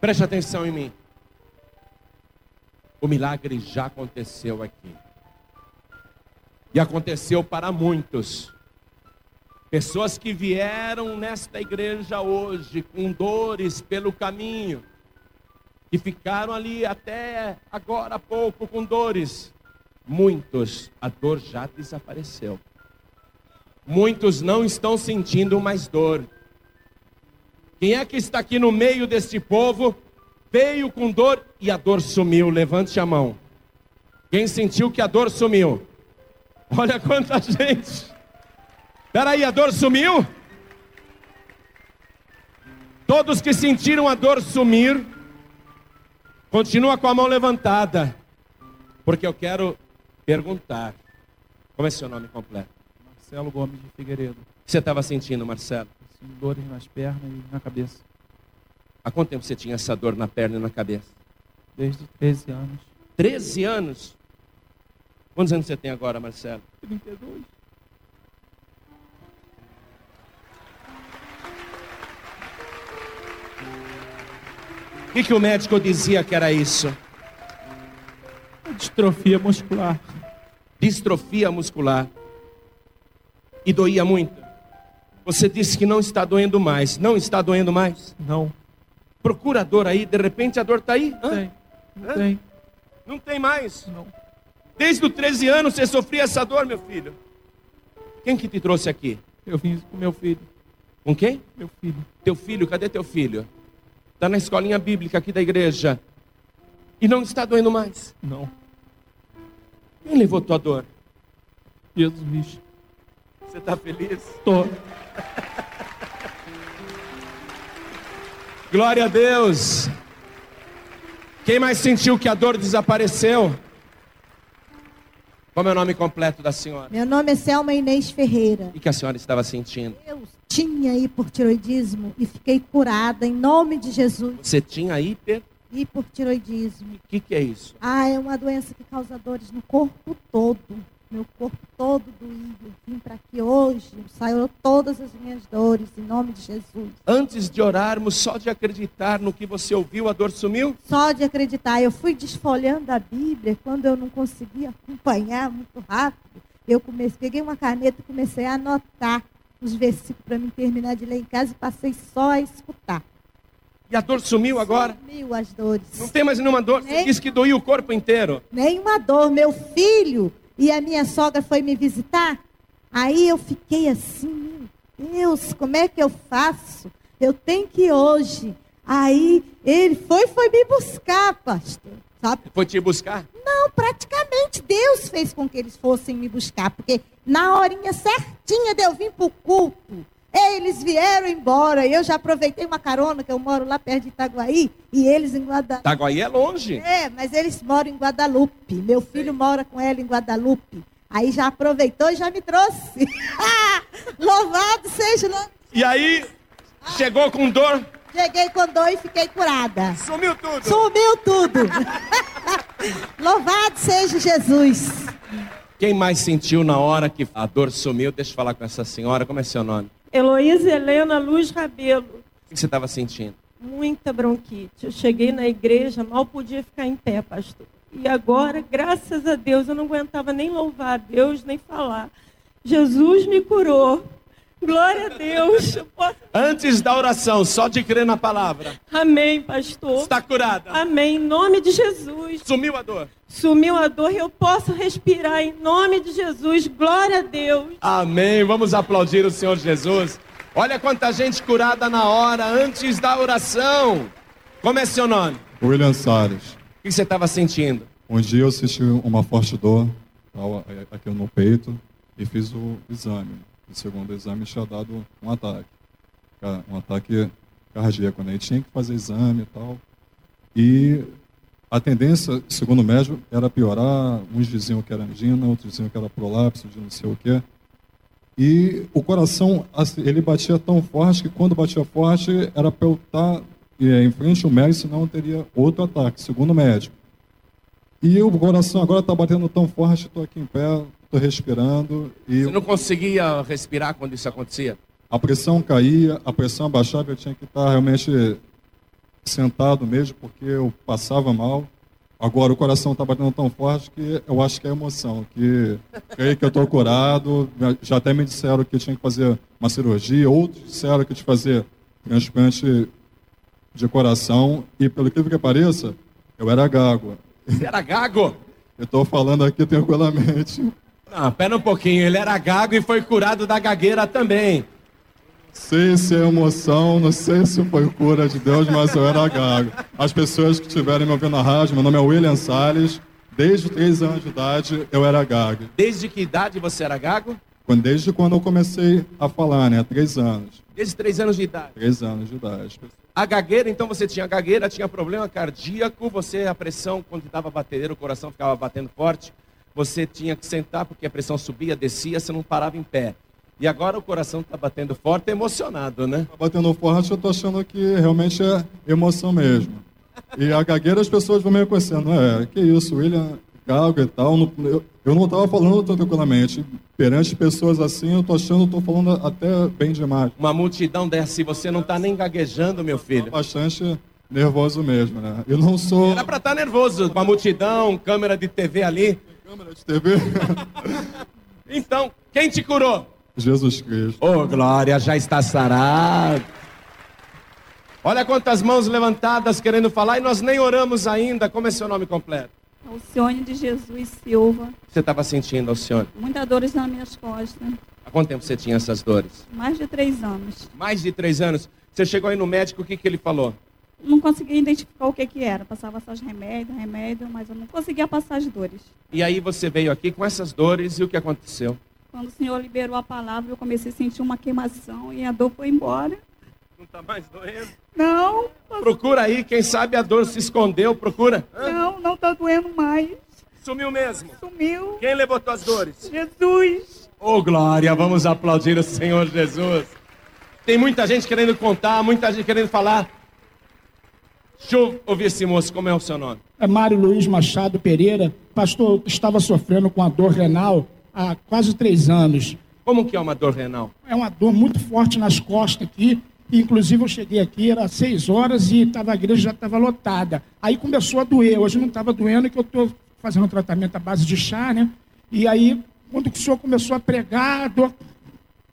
Preste atenção em mim. O milagre já aconteceu aqui. E aconteceu para muitos. Pessoas que vieram nesta igreja hoje com dores pelo caminho, que ficaram ali até agora há pouco com dores. Muitos, a dor já desapareceu. Muitos não estão sentindo mais dor. Quem é que está aqui no meio deste povo, veio com dor e a dor sumiu? Levante a mão. Quem sentiu que a dor sumiu? Olha quanta gente. Peraí, a dor sumiu? Todos que sentiram a dor sumir, continua com a mão levantada, porque eu quero perguntar. Como é seu nome completo? Marcelo Gomes de Figueiredo. O que você estava sentindo, Marcelo? Dores nas pernas e na cabeça. Há quanto tempo você tinha essa dor na perna e na cabeça? Desde 13 anos. 13 anos? Quantos anos você tem agora, Marcelo? 32. O que, que o médico dizia que era isso? Distrofia muscular. Distrofia muscular. E doía muito. Você disse que não está doendo mais. Não está doendo mais? Não. Procura a dor aí, de repente a dor está aí. Hã? Tem. Não Hã? tem. Não tem mais. Não. Desde os 13 anos você sofria essa dor, meu filho. Quem que te trouxe aqui? Eu vim com meu filho. Com quem? Meu filho. Teu filho, cadê teu filho? Está na escolinha bíblica aqui da igreja. E não está doendo mais. Não. Quem levou tua dor? Jesus. Você está feliz? Tô. Glória a Deus. Quem mais sentiu que a dor desapareceu? Qual é o nome completo da senhora? Meu nome é Selma Inês Ferreira. E que a senhora estava sentindo? Eu tinha hipotiroidismo e fiquei curada em nome de Jesus. Você tinha hiper? Hipotiroidismo. O que, que é isso? Ah, é uma doença que causa dores no corpo todo. Meu corpo todo doído. Vim para aqui hoje, saiu todas as minhas dores em nome de Jesus. Antes de orarmos, só de acreditar no que você ouviu, a dor sumiu? Só de acreditar, eu fui desfolhando a Bíblia quando eu não conseguia acompanhar muito rápido. Eu comecei, peguei uma caneta e comecei a anotar os versículos para me terminar de ler em casa e passei só a escutar. E a dor sumiu agora? Sumiu as dores. Não tem mais nenhuma dor? Você Nem- disse que doía o corpo inteiro. nenhuma dor. Meu filho e a minha sogra foi me visitar. Aí eu fiquei assim, meu Deus, como é que eu faço? Eu tenho que ir hoje. Aí ele foi, foi me buscar, pastor. Sabe? Foi te buscar? Não, praticamente Deus fez com que eles fossem me buscar, porque na horinha certinha de eu vir para o culto, eles vieram embora. E eu já aproveitei uma carona, que eu moro lá perto de Itaguaí, e eles em Guadalupe. Taguaí é longe. É, mas eles moram em Guadalupe. Meu filho mora com ela em Guadalupe. Aí já aproveitou e já me trouxe. Louvado seja o nome. E aí, chegou com dor, Cheguei com dor e fiquei curada. sumiu tudo. Sumiu tudo. Louvado seja Jesus. Quem mais sentiu na hora que a dor sumiu? Deixa eu falar com essa senhora. Como é seu nome? Heloísa Helena Luz Rabelo, O que você estava sentindo? muita bronquite. Eu cheguei na igreja, mal podia ficar em pé, pastor. E agora, graças a Deus, eu não aguentava nem louvar a Deus, nem falar. Jesus me curou. Glória a Deus. Eu posso- Antes da oração, só de crer na palavra. Amém, pastor. Está curada. Amém. Em nome de Jesus. Sumiu a dor. Sumiu a dor e eu posso respirar em nome de Jesus. Glória a Deus. Amém. Vamos aplaudir o Senhor Jesus. Olha quanta gente curada na hora, antes da oração. Como é seu nome? William Salles. O que você estava sentindo? Um dia eu senti uma forte dor ao- aqui no peito e fiz o exame. Segundo o exame tinha dado um ataque, um ataque cardíaco, né? E tinha que fazer exame e tal. E a tendência, segundo o médico, era piorar. Uns diziam que era angina, outros diziam que era prolapso de não sei o quê. E o coração, assim, ele batia tão forte que quando batia forte era para eu estar eh, em frente ao médico, senão teria outro ataque, segundo o médico. E o coração agora está batendo tão forte, estou aqui em pé, estou respirando e Você não conseguia respirar quando isso acontecia? a pressão caía, a pressão abaixava, eu tinha que estar realmente sentado mesmo, porque eu passava mal. Agora o coração está batendo tão forte que eu acho que é emoção, que creio que eu estou curado. Já até me disseram que tinha que fazer uma cirurgia, outros disseram que tinha que fazer transplante de coração. E pelo que que pareça, eu era gago. Você era gago? Eu estou falando aqui tranquilamente. Não, pera um pouquinho. Ele era gago e foi curado da gagueira também. Sei se é emoção, não sei se foi cura de Deus, mas eu era gago. As pessoas que estiverem me ouvindo na rádio, meu nome é William Salles. Desde três anos de idade eu era gago. Desde que idade você era gago? Desde quando eu comecei a falar, né? Três anos. Desde três anos de idade. Três anos de idade. A gagueira, então você tinha gagueira, tinha problema cardíaco, você, a pressão, quando estava batedeira, o coração ficava batendo forte, você tinha que sentar porque a pressão subia, descia, você não parava em pé. E agora o coração está batendo forte, emocionado, né? Tá batendo forte, eu tô achando que realmente é emoção mesmo. E a gagueira as pessoas vão me reconhecendo. É, que isso, William Gago e tal. Eu, eu não estava falando tão tranquilamente. Perante pessoas assim, eu tô achando, tô falando até bem demais. Uma multidão dessa, e você não está nem gaguejando, meu filho. Bastante nervoso mesmo, né? Eu não sou Era para estar nervoso, com a multidão, câmera de TV ali. Câmera de TV. Então, quem te curou? Jesus Cristo. Ô, glória, já está sarado. Olha quantas mãos levantadas querendo falar e nós nem oramos ainda. Como é seu nome completo? Alcione de Jesus Silva. Você estava sentindo, Alcione? Muitas dores nas minhas costas. Há quanto tempo você tinha essas dores? Mais de três anos. Mais de três anos. Você chegou aí no médico, o que, que ele falou? Não conseguia identificar o que, que era. Passava só os remédios, remédio, mas eu não conseguia passar as dores. E aí você veio aqui com essas dores e o que aconteceu? Quando o Senhor liberou a palavra, eu comecei a sentir uma queimação e a dor foi embora. Não está mais doendo? Não, Procura aí, quem sabe a dor se escondeu, procura. Hã? não, não está doendo mais. Sumiu mesmo. Sumiu. Quem levou tuas dores? Jesus. Ô glória, vamos aplaudir o Senhor Jesus. Tem muita gente querendo contar, muita gente querendo falar. Deixa eu ouvir esse moço, como é o seu nome? É Mário Luiz Machado Pereira. Pastor, estava sofrendo com a dor renal há quase três anos. Como que é uma dor renal? É uma dor muito forte nas costas aqui. Inclusive, eu cheguei aqui, era seis horas e tava, a igreja já estava lotada. Aí começou a doer. Hoje não estava doendo, que eu estou fazendo um tratamento à base de chá, né? E aí, quando o senhor começou a pregar, a dor,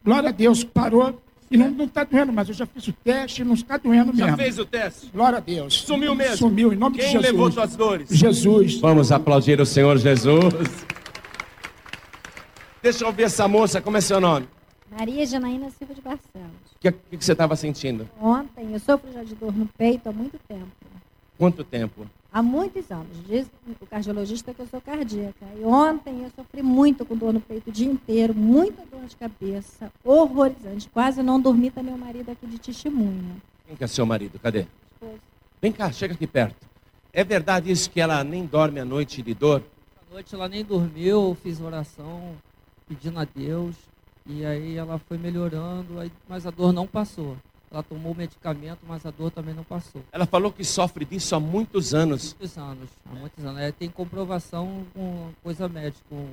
glória a Deus, parou. E não está doendo mais. Eu já fiz o teste, não está doendo Já mesmo. fez o teste? Glória a Deus. Sumiu mesmo? Sumiu, em nome Quem de Jesus. levou tuas dores? Jesus. Vamos aplaudir o Senhor Jesus. Deixa eu ouvir essa moça, como é seu nome? Maria Janaína Silva de Barcelos. O que, que, que você estava sentindo? Ontem, eu sofro já de dor no peito há muito tempo. Quanto tempo? Há muitos anos. Diz o cardiologista que eu sou cardíaca. E ontem eu sofri muito com dor no peito o dia inteiro, muita dor de cabeça, horrorizante. Quase não dormi, tá meu marido aqui de testemunha. Quem que é seu marido? Cadê? Esposo. Vem cá, chega aqui perto. É verdade isso que ela nem dorme à noite de dor? À noite ela nem dormiu, fiz oração pedindo a Deus. E aí ela foi melhorando, mas a dor não passou. Ela tomou o medicamento, mas a dor também não passou. Ela falou que sofre disso há muitos anos. Muitos anos, há muitos anos. É, tem comprovação com coisa médica, com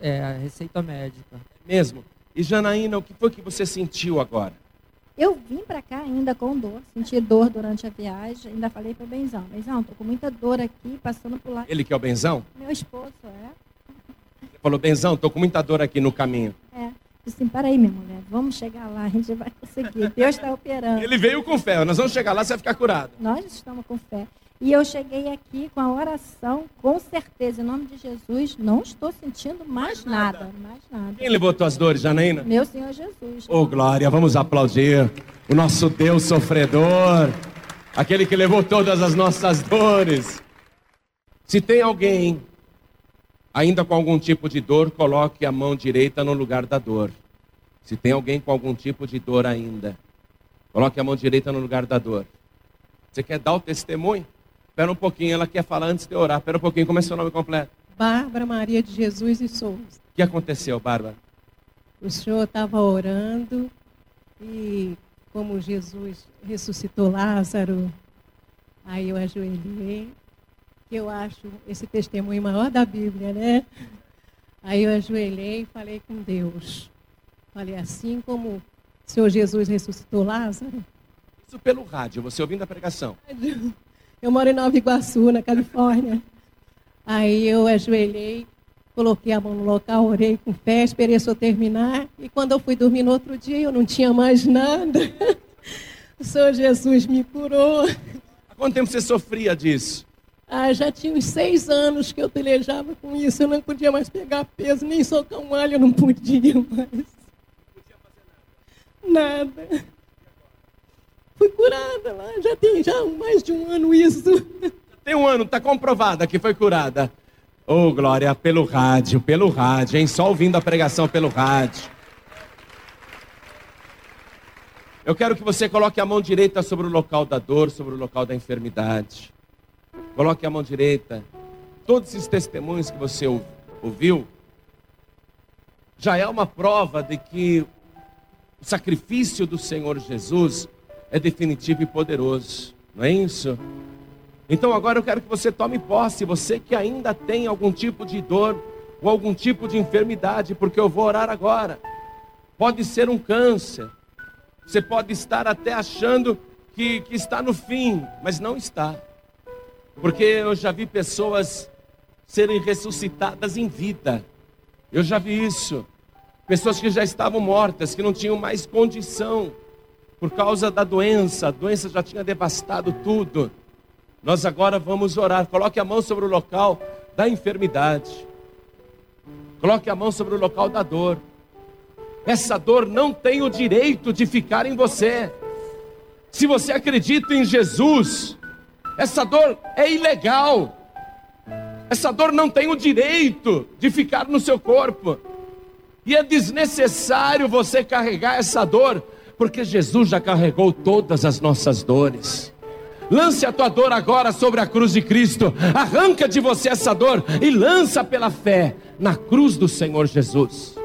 é, receita médica. Mesmo. E Janaína, o que foi que você sentiu agora? Eu vim para cá ainda com dor, senti dor durante a viagem, ainda falei para o Benzão, Benzão, tô com muita dor aqui, passando por lá. Ele que é o Benzão? Meu esposo, é. Ele falou, Benzão, tô com muita dor aqui no caminho. É. Disse assim, peraí, minha mulher, vamos chegar lá, a gente vai conseguir. Deus está operando. Ele veio com fé, nós vamos chegar lá, você vai ficar curado. Nós estamos com fé. E eu cheguei aqui com a oração, com certeza, em nome de Jesus, não estou sentindo mais, nada. mais nada. Quem levou tuas dores, Janaína? Meu Senhor Jesus. Ô, glória, vamos aplaudir o nosso Deus sofredor, aquele que levou todas as nossas dores. Se tem alguém ainda com algum tipo de dor, coloque a mão direita no lugar da dor. Se tem alguém com algum tipo de dor ainda, coloque a mão direita no lugar da dor. Você quer dar o testemunho? Espera um pouquinho, ela quer falar antes de orar. Espera um pouquinho, como é seu nome completo? Bárbara Maria de Jesus e Souza. O que aconteceu, Bárbara? O senhor estava orando e como Jesus ressuscitou Lázaro, aí eu ajoelhei, que eu acho esse testemunho maior da Bíblia, né? Aí eu ajoelhei e falei com Deus. Falei assim como o Senhor Jesus ressuscitou Lázaro. Isso pelo rádio, você ouvindo a pregação. Eu moro em Nova Iguaçu, na Califórnia. Aí eu ajoelhei, coloquei a mão no local, orei com fé, esperei senhor terminar. E quando eu fui dormir no outro dia, eu não tinha mais nada. O Senhor Jesus me curou. Há quanto tempo você sofria disso? Ah, já tinha uns seis anos que eu pelejava com isso. Eu não podia mais pegar peso, nem socar um alho, eu não podia mais. Nada. Fui curada lá, já tem já mais de um ano isso. Tem um ano, está comprovada que foi curada. Oh, Glória, pelo rádio, pelo rádio, hein? Só ouvindo a pregação pelo rádio. Eu quero que você coloque a mão direita sobre o local da dor, sobre o local da enfermidade. Coloque a mão direita. Todos esses testemunhos que você ouviu já é uma prova de que o sacrifício do Senhor Jesus é definitivo e poderoso. Não é isso? Então agora eu quero que você tome posse, você que ainda tem algum tipo de dor ou algum tipo de enfermidade, porque eu vou orar agora. Pode ser um câncer. Você pode estar até achando que, que está no fim, mas não está. Porque eu já vi pessoas serem ressuscitadas em vida. Eu já vi isso. Pessoas que já estavam mortas, que não tinham mais condição por causa da doença, a doença já tinha devastado tudo. Nós agora vamos orar. Coloque a mão sobre o local da enfermidade. Coloque a mão sobre o local da dor. Essa dor não tem o direito de ficar em você. Se você acredita em Jesus, essa dor é ilegal. Essa dor não tem o direito de ficar no seu corpo. E é desnecessário você carregar essa dor, porque Jesus já carregou todas as nossas dores. Lance a tua dor agora sobre a cruz de Cristo. Arranca de você essa dor e lança pela fé na cruz do Senhor Jesus.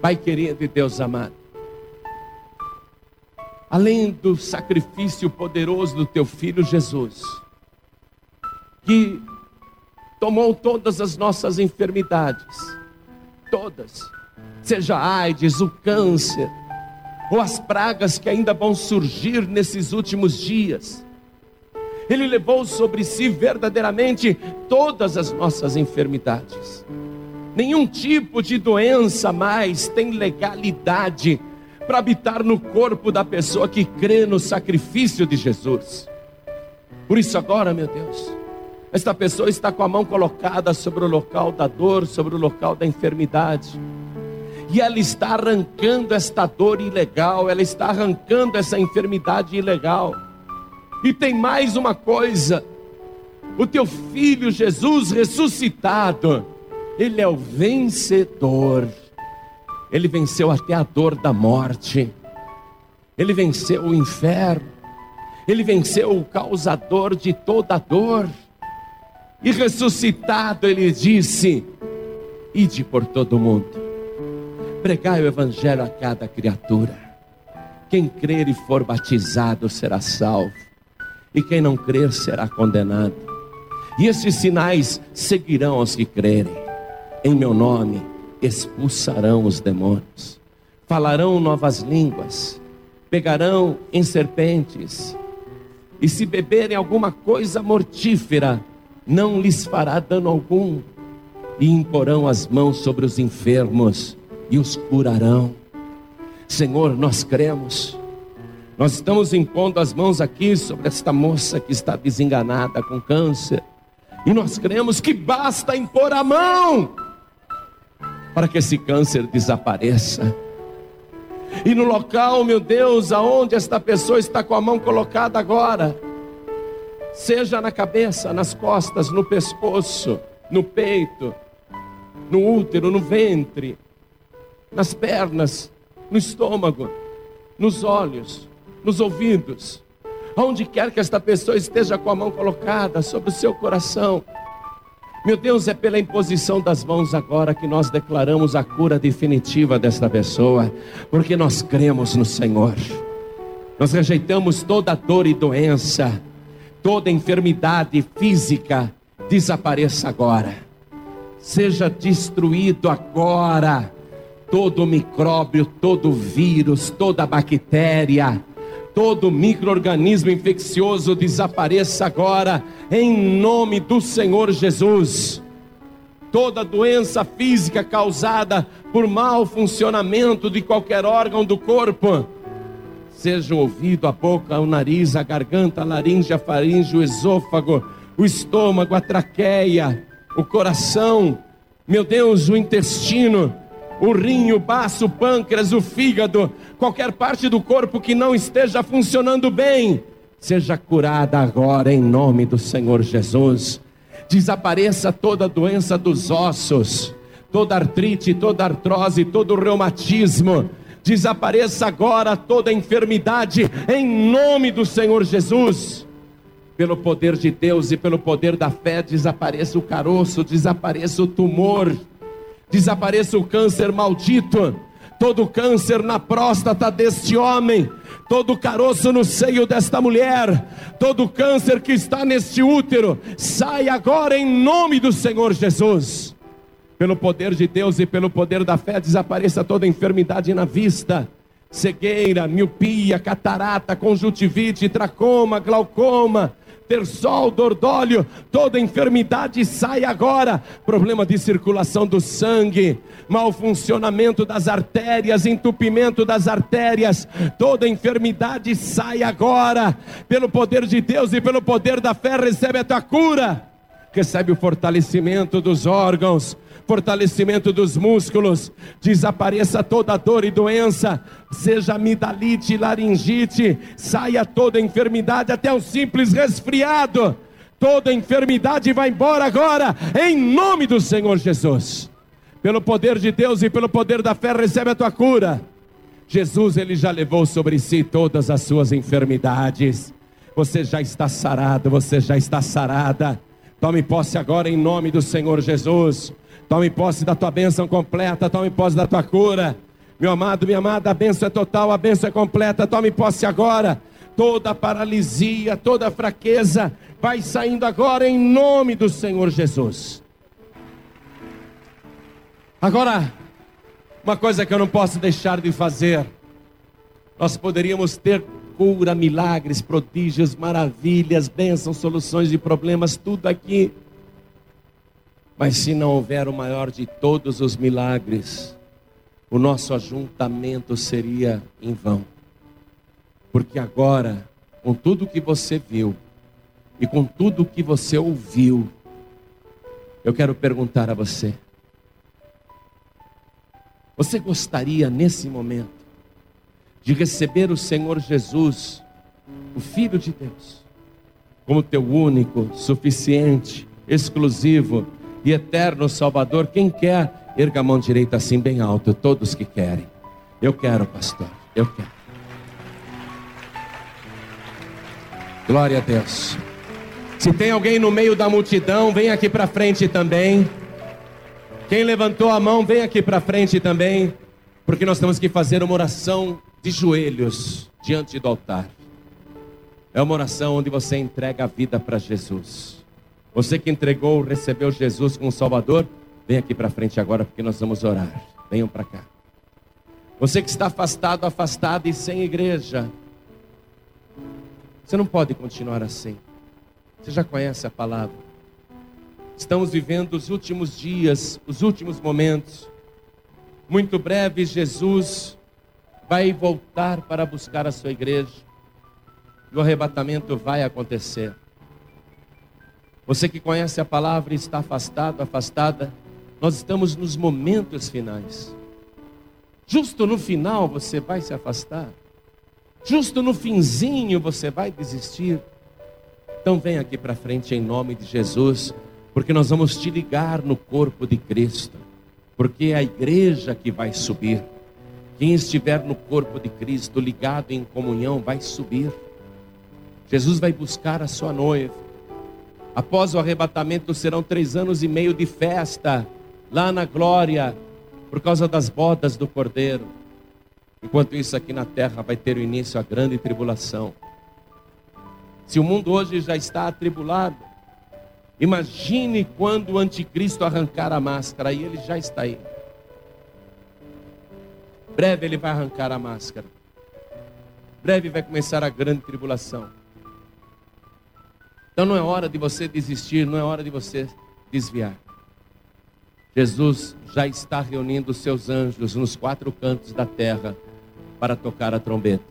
Pai querido e Deus amado, além do sacrifício poderoso do teu filho Jesus, que tomou todas as nossas enfermidades, todas, seja AIDS, o câncer, ou as pragas que ainda vão surgir nesses últimos dias. Ele levou sobre si verdadeiramente todas as nossas enfermidades. Nenhum tipo de doença mais tem legalidade para habitar no corpo da pessoa que crê no sacrifício de Jesus. Por isso, agora, meu Deus, esta pessoa está com a mão colocada sobre o local da dor, sobre o local da enfermidade e ela está arrancando esta dor ilegal, ela está arrancando essa enfermidade ilegal. E tem mais uma coisa: o teu filho Jesus ressuscitado, ele é o vencedor. Ele venceu até a dor da morte. Ele venceu o inferno. Ele venceu o causador de toda dor. E ressuscitado, ele disse: Ide por todo mundo pregai o evangelho a cada criatura. Quem crer e for batizado será salvo, e quem não crer será condenado. E esses sinais seguirão aos que crerem. Em meu nome expulsarão os demônios, falarão novas línguas, pegarão em serpentes, e se beberem alguma coisa mortífera, não lhes fará dano algum, e imporão as mãos sobre os enfermos e os curarão. Senhor, nós cremos. Nós estamos impondo as mãos aqui sobre esta moça que está desenganada com câncer. E nós cremos que basta impor a mão para que esse câncer desapareça. E no local, meu Deus, aonde esta pessoa está com a mão colocada agora, seja na cabeça, nas costas, no pescoço, no peito, no útero, no ventre, nas pernas, no estômago, nos olhos, nos ouvidos. Aonde quer que esta pessoa esteja com a mão colocada sobre o seu coração. Meu Deus, é pela imposição das mãos agora que nós declaramos a cura definitiva desta pessoa, porque nós cremos no Senhor. Nós rejeitamos toda dor e doença, toda enfermidade física, desapareça agora. Seja destruído agora todo micróbio, todo vírus, toda bactéria, todo microorganismo infeccioso desapareça agora, em nome do Senhor Jesus. Toda doença física causada por mau funcionamento de qualquer órgão do corpo, seja o ouvido, a boca, o nariz, a garganta, a laringe, a faringe, o esôfago, o estômago, a traqueia, o coração, meu Deus, o intestino, o rim, o baço, o pâncreas, o fígado, qualquer parte do corpo que não esteja funcionando bem, seja curada agora em nome do Senhor Jesus. Desapareça toda doença dos ossos, toda artrite, toda artrose, todo reumatismo. Desapareça agora toda enfermidade em nome do Senhor Jesus. Pelo poder de Deus e pelo poder da fé, desapareça o caroço, desapareça o tumor desapareça o câncer maldito, todo câncer na próstata deste homem, todo caroço no seio desta mulher, todo câncer que está neste útero, sai agora em nome do Senhor Jesus. Pelo poder de Deus e pelo poder da fé, desapareça toda enfermidade na vista, cegueira, miopia, catarata, conjuntivite, tracoma, glaucoma, tersol, dordólio, toda enfermidade sai agora. Problema de circulação do sangue, mau funcionamento das artérias, entupimento das artérias, toda enfermidade sai agora. Pelo poder de Deus e pelo poder da fé, recebe a tua cura. Recebe o fortalecimento dos órgãos, fortalecimento dos músculos, desapareça toda dor e doença, seja amidalite, laringite, saia toda enfermidade, até um simples resfriado. Toda enfermidade vai embora agora, em nome do Senhor Jesus. Pelo poder de Deus e pelo poder da fé, recebe a tua cura. Jesus, ele já levou sobre si todas as suas enfermidades. Você já está sarado, você já está sarada. Tome posse agora em nome do Senhor Jesus. Tome posse da tua bênção completa, tome posse da tua cura. Meu amado, minha amada, a bênção é total, a bênção é completa, tome posse agora. Toda paralisia, toda fraqueza vai saindo agora em nome do Senhor Jesus. Agora, uma coisa que eu não posso deixar de fazer, nós poderíamos ter cura, milagres, prodígios, maravilhas, bênçãos, soluções de problemas, tudo aqui. Mas se não houver o maior de todos os milagres, o nosso ajuntamento seria em vão. Porque agora, com tudo que você viu e com tudo que você ouviu, eu quero perguntar a você: você gostaria nesse momento de receber o Senhor Jesus, o Filho de Deus, como teu único, suficiente, exclusivo e eterno Salvador. Quem quer, erga a mão direita assim bem alto, todos que querem. Eu quero, pastor, eu quero. Glória a Deus. Se tem alguém no meio da multidão, vem aqui para frente também. Quem levantou a mão, vem aqui para frente também, porque nós temos que fazer uma oração de joelhos diante do altar. É uma oração onde você entrega a vida para Jesus. Você que entregou, recebeu Jesus como Salvador, vem aqui para frente agora porque nós vamos orar. Venham para cá. Você que está afastado, afastado e sem igreja, você não pode continuar assim. Você já conhece a palavra. Estamos vivendo os últimos dias, os últimos momentos. Muito breve, Jesus vai voltar para buscar a sua igreja. E o arrebatamento vai acontecer. Você que conhece a palavra e está afastado, afastada, nós estamos nos momentos finais. Justo no final você vai se afastar. Justo no finzinho você vai desistir. Então vem aqui para frente em nome de Jesus, porque nós vamos te ligar no corpo de Cristo. Porque é a igreja que vai subir. Quem estiver no corpo de Cristo, ligado em comunhão, vai subir. Jesus vai buscar a sua noiva. Após o arrebatamento serão três anos e meio de festa lá na glória, por causa das bodas do Cordeiro. Enquanto isso, aqui na terra vai ter o início a grande tribulação. Se o mundo hoje já está atribulado, imagine quando o anticristo arrancar a máscara, e ele já está aí. Breve ele vai arrancar a máscara. Breve vai começar a grande tribulação. Então não é hora de você desistir, não é hora de você desviar. Jesus já está reunindo os seus anjos nos quatro cantos da terra para tocar a trombeta.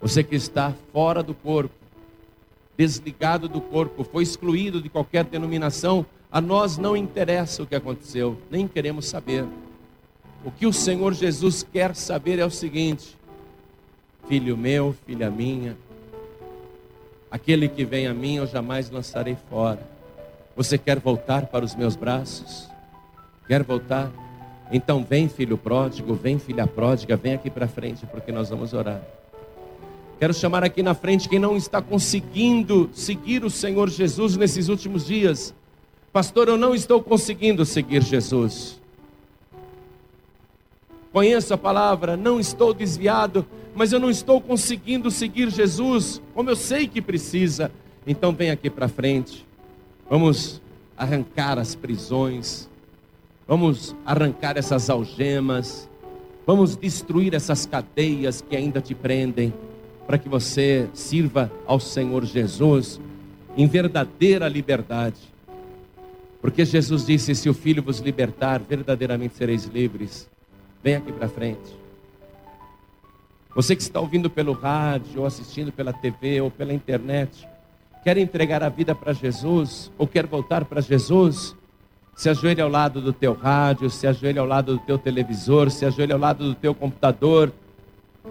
Você que está fora do corpo, desligado do corpo, foi excluído de qualquer denominação, a nós não interessa o que aconteceu, nem queremos saber. O que o Senhor Jesus quer saber é o seguinte: filho meu, filha minha, aquele que vem a mim eu jamais lançarei fora. Você quer voltar para os meus braços? Quer voltar? Então vem, filho pródigo, vem, filha pródiga, vem aqui para frente, porque nós vamos orar. Quero chamar aqui na frente quem não está conseguindo seguir o Senhor Jesus nesses últimos dias. Pastor, eu não estou conseguindo seguir Jesus. Conheço a palavra, não estou desviado, mas eu não estou conseguindo seguir Jesus como eu sei que precisa. Então vem aqui para frente. Vamos arrancar as prisões, Vamos arrancar essas algemas. Vamos destruir essas cadeias que ainda te prendem, para que você sirva ao Senhor Jesus em verdadeira liberdade. Porque Jesus disse: Se o Filho vos libertar, verdadeiramente sereis livres. Vem aqui para frente. Você que está ouvindo pelo rádio, ou assistindo pela TV, ou pela internet, quer entregar a vida para Jesus, ou quer voltar para Jesus, se ajoelhe ao lado do teu rádio, se ajoelhe ao lado do teu televisor, se ajoelhe ao lado do teu computador.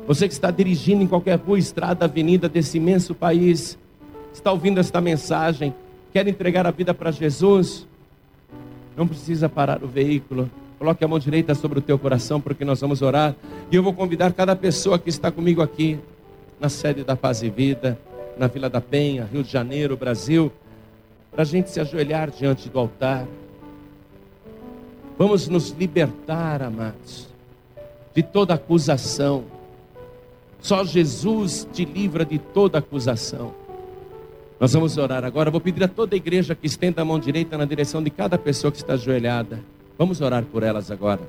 Você que está dirigindo em qualquer rua, estrada, avenida desse imenso país, está ouvindo esta mensagem, quer entregar a vida para Jesus, não precisa parar o veículo. Coloque a mão direita sobre o teu coração, porque nós vamos orar. E eu vou convidar cada pessoa que está comigo aqui, na sede da Paz e Vida, na Vila da Penha, Rio de Janeiro, Brasil, para a gente se ajoelhar diante do altar. Vamos nos libertar, amados, de toda acusação. Só Jesus te livra de toda acusação. Nós vamos orar agora. Vou pedir a toda a igreja que estenda a mão direita na direção de cada pessoa que está ajoelhada. Vamos orar por elas agora.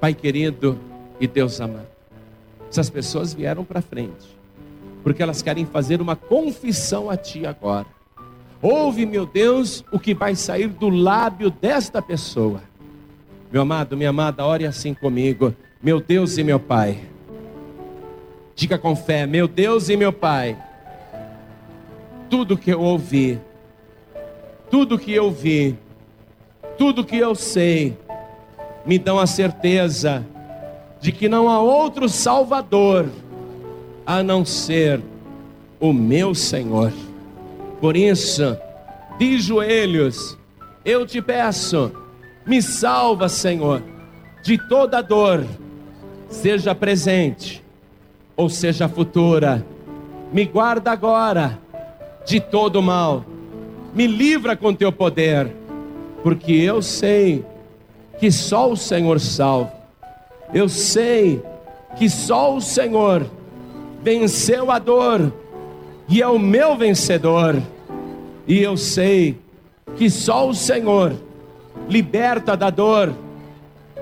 Pai querido e Deus amado, essas pessoas vieram para frente, porque elas querem fazer uma confissão a Ti agora. Ouve, meu Deus, o que vai sair do lábio desta pessoa. Meu amado, minha amada, ore assim comigo. Meu Deus e meu Pai. Diga com fé, meu Deus e meu Pai. Tudo que eu ouvi, tudo que eu vi, tudo que eu sei, me dão a certeza de que não há outro Salvador a não ser o meu Senhor. Por isso, de joelhos, eu te peço, me salva, Senhor, de toda dor, seja presente ou seja futura. Me guarda agora de todo mal. Me livra com teu poder, porque eu sei que só o Senhor salva. Eu sei que só o Senhor venceu a dor e é o meu vencedor. E eu sei que só o Senhor liberta da dor,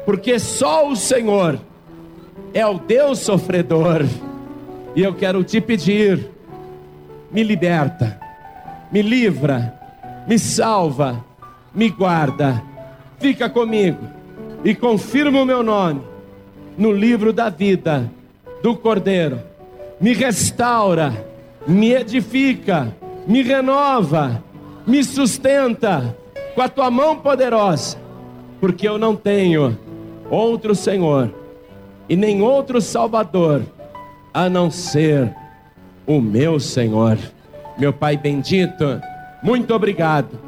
porque só o Senhor é o Deus sofredor. E eu quero te pedir: me liberta, me livra, me salva, me guarda, fica comigo e confirma o meu nome no livro da vida do Cordeiro. Me restaura me edifica, me renova, me sustenta com a tua mão poderosa, porque eu não tenho outro Senhor e nem outro Salvador a não ser o meu Senhor. Meu Pai bendito, muito obrigado.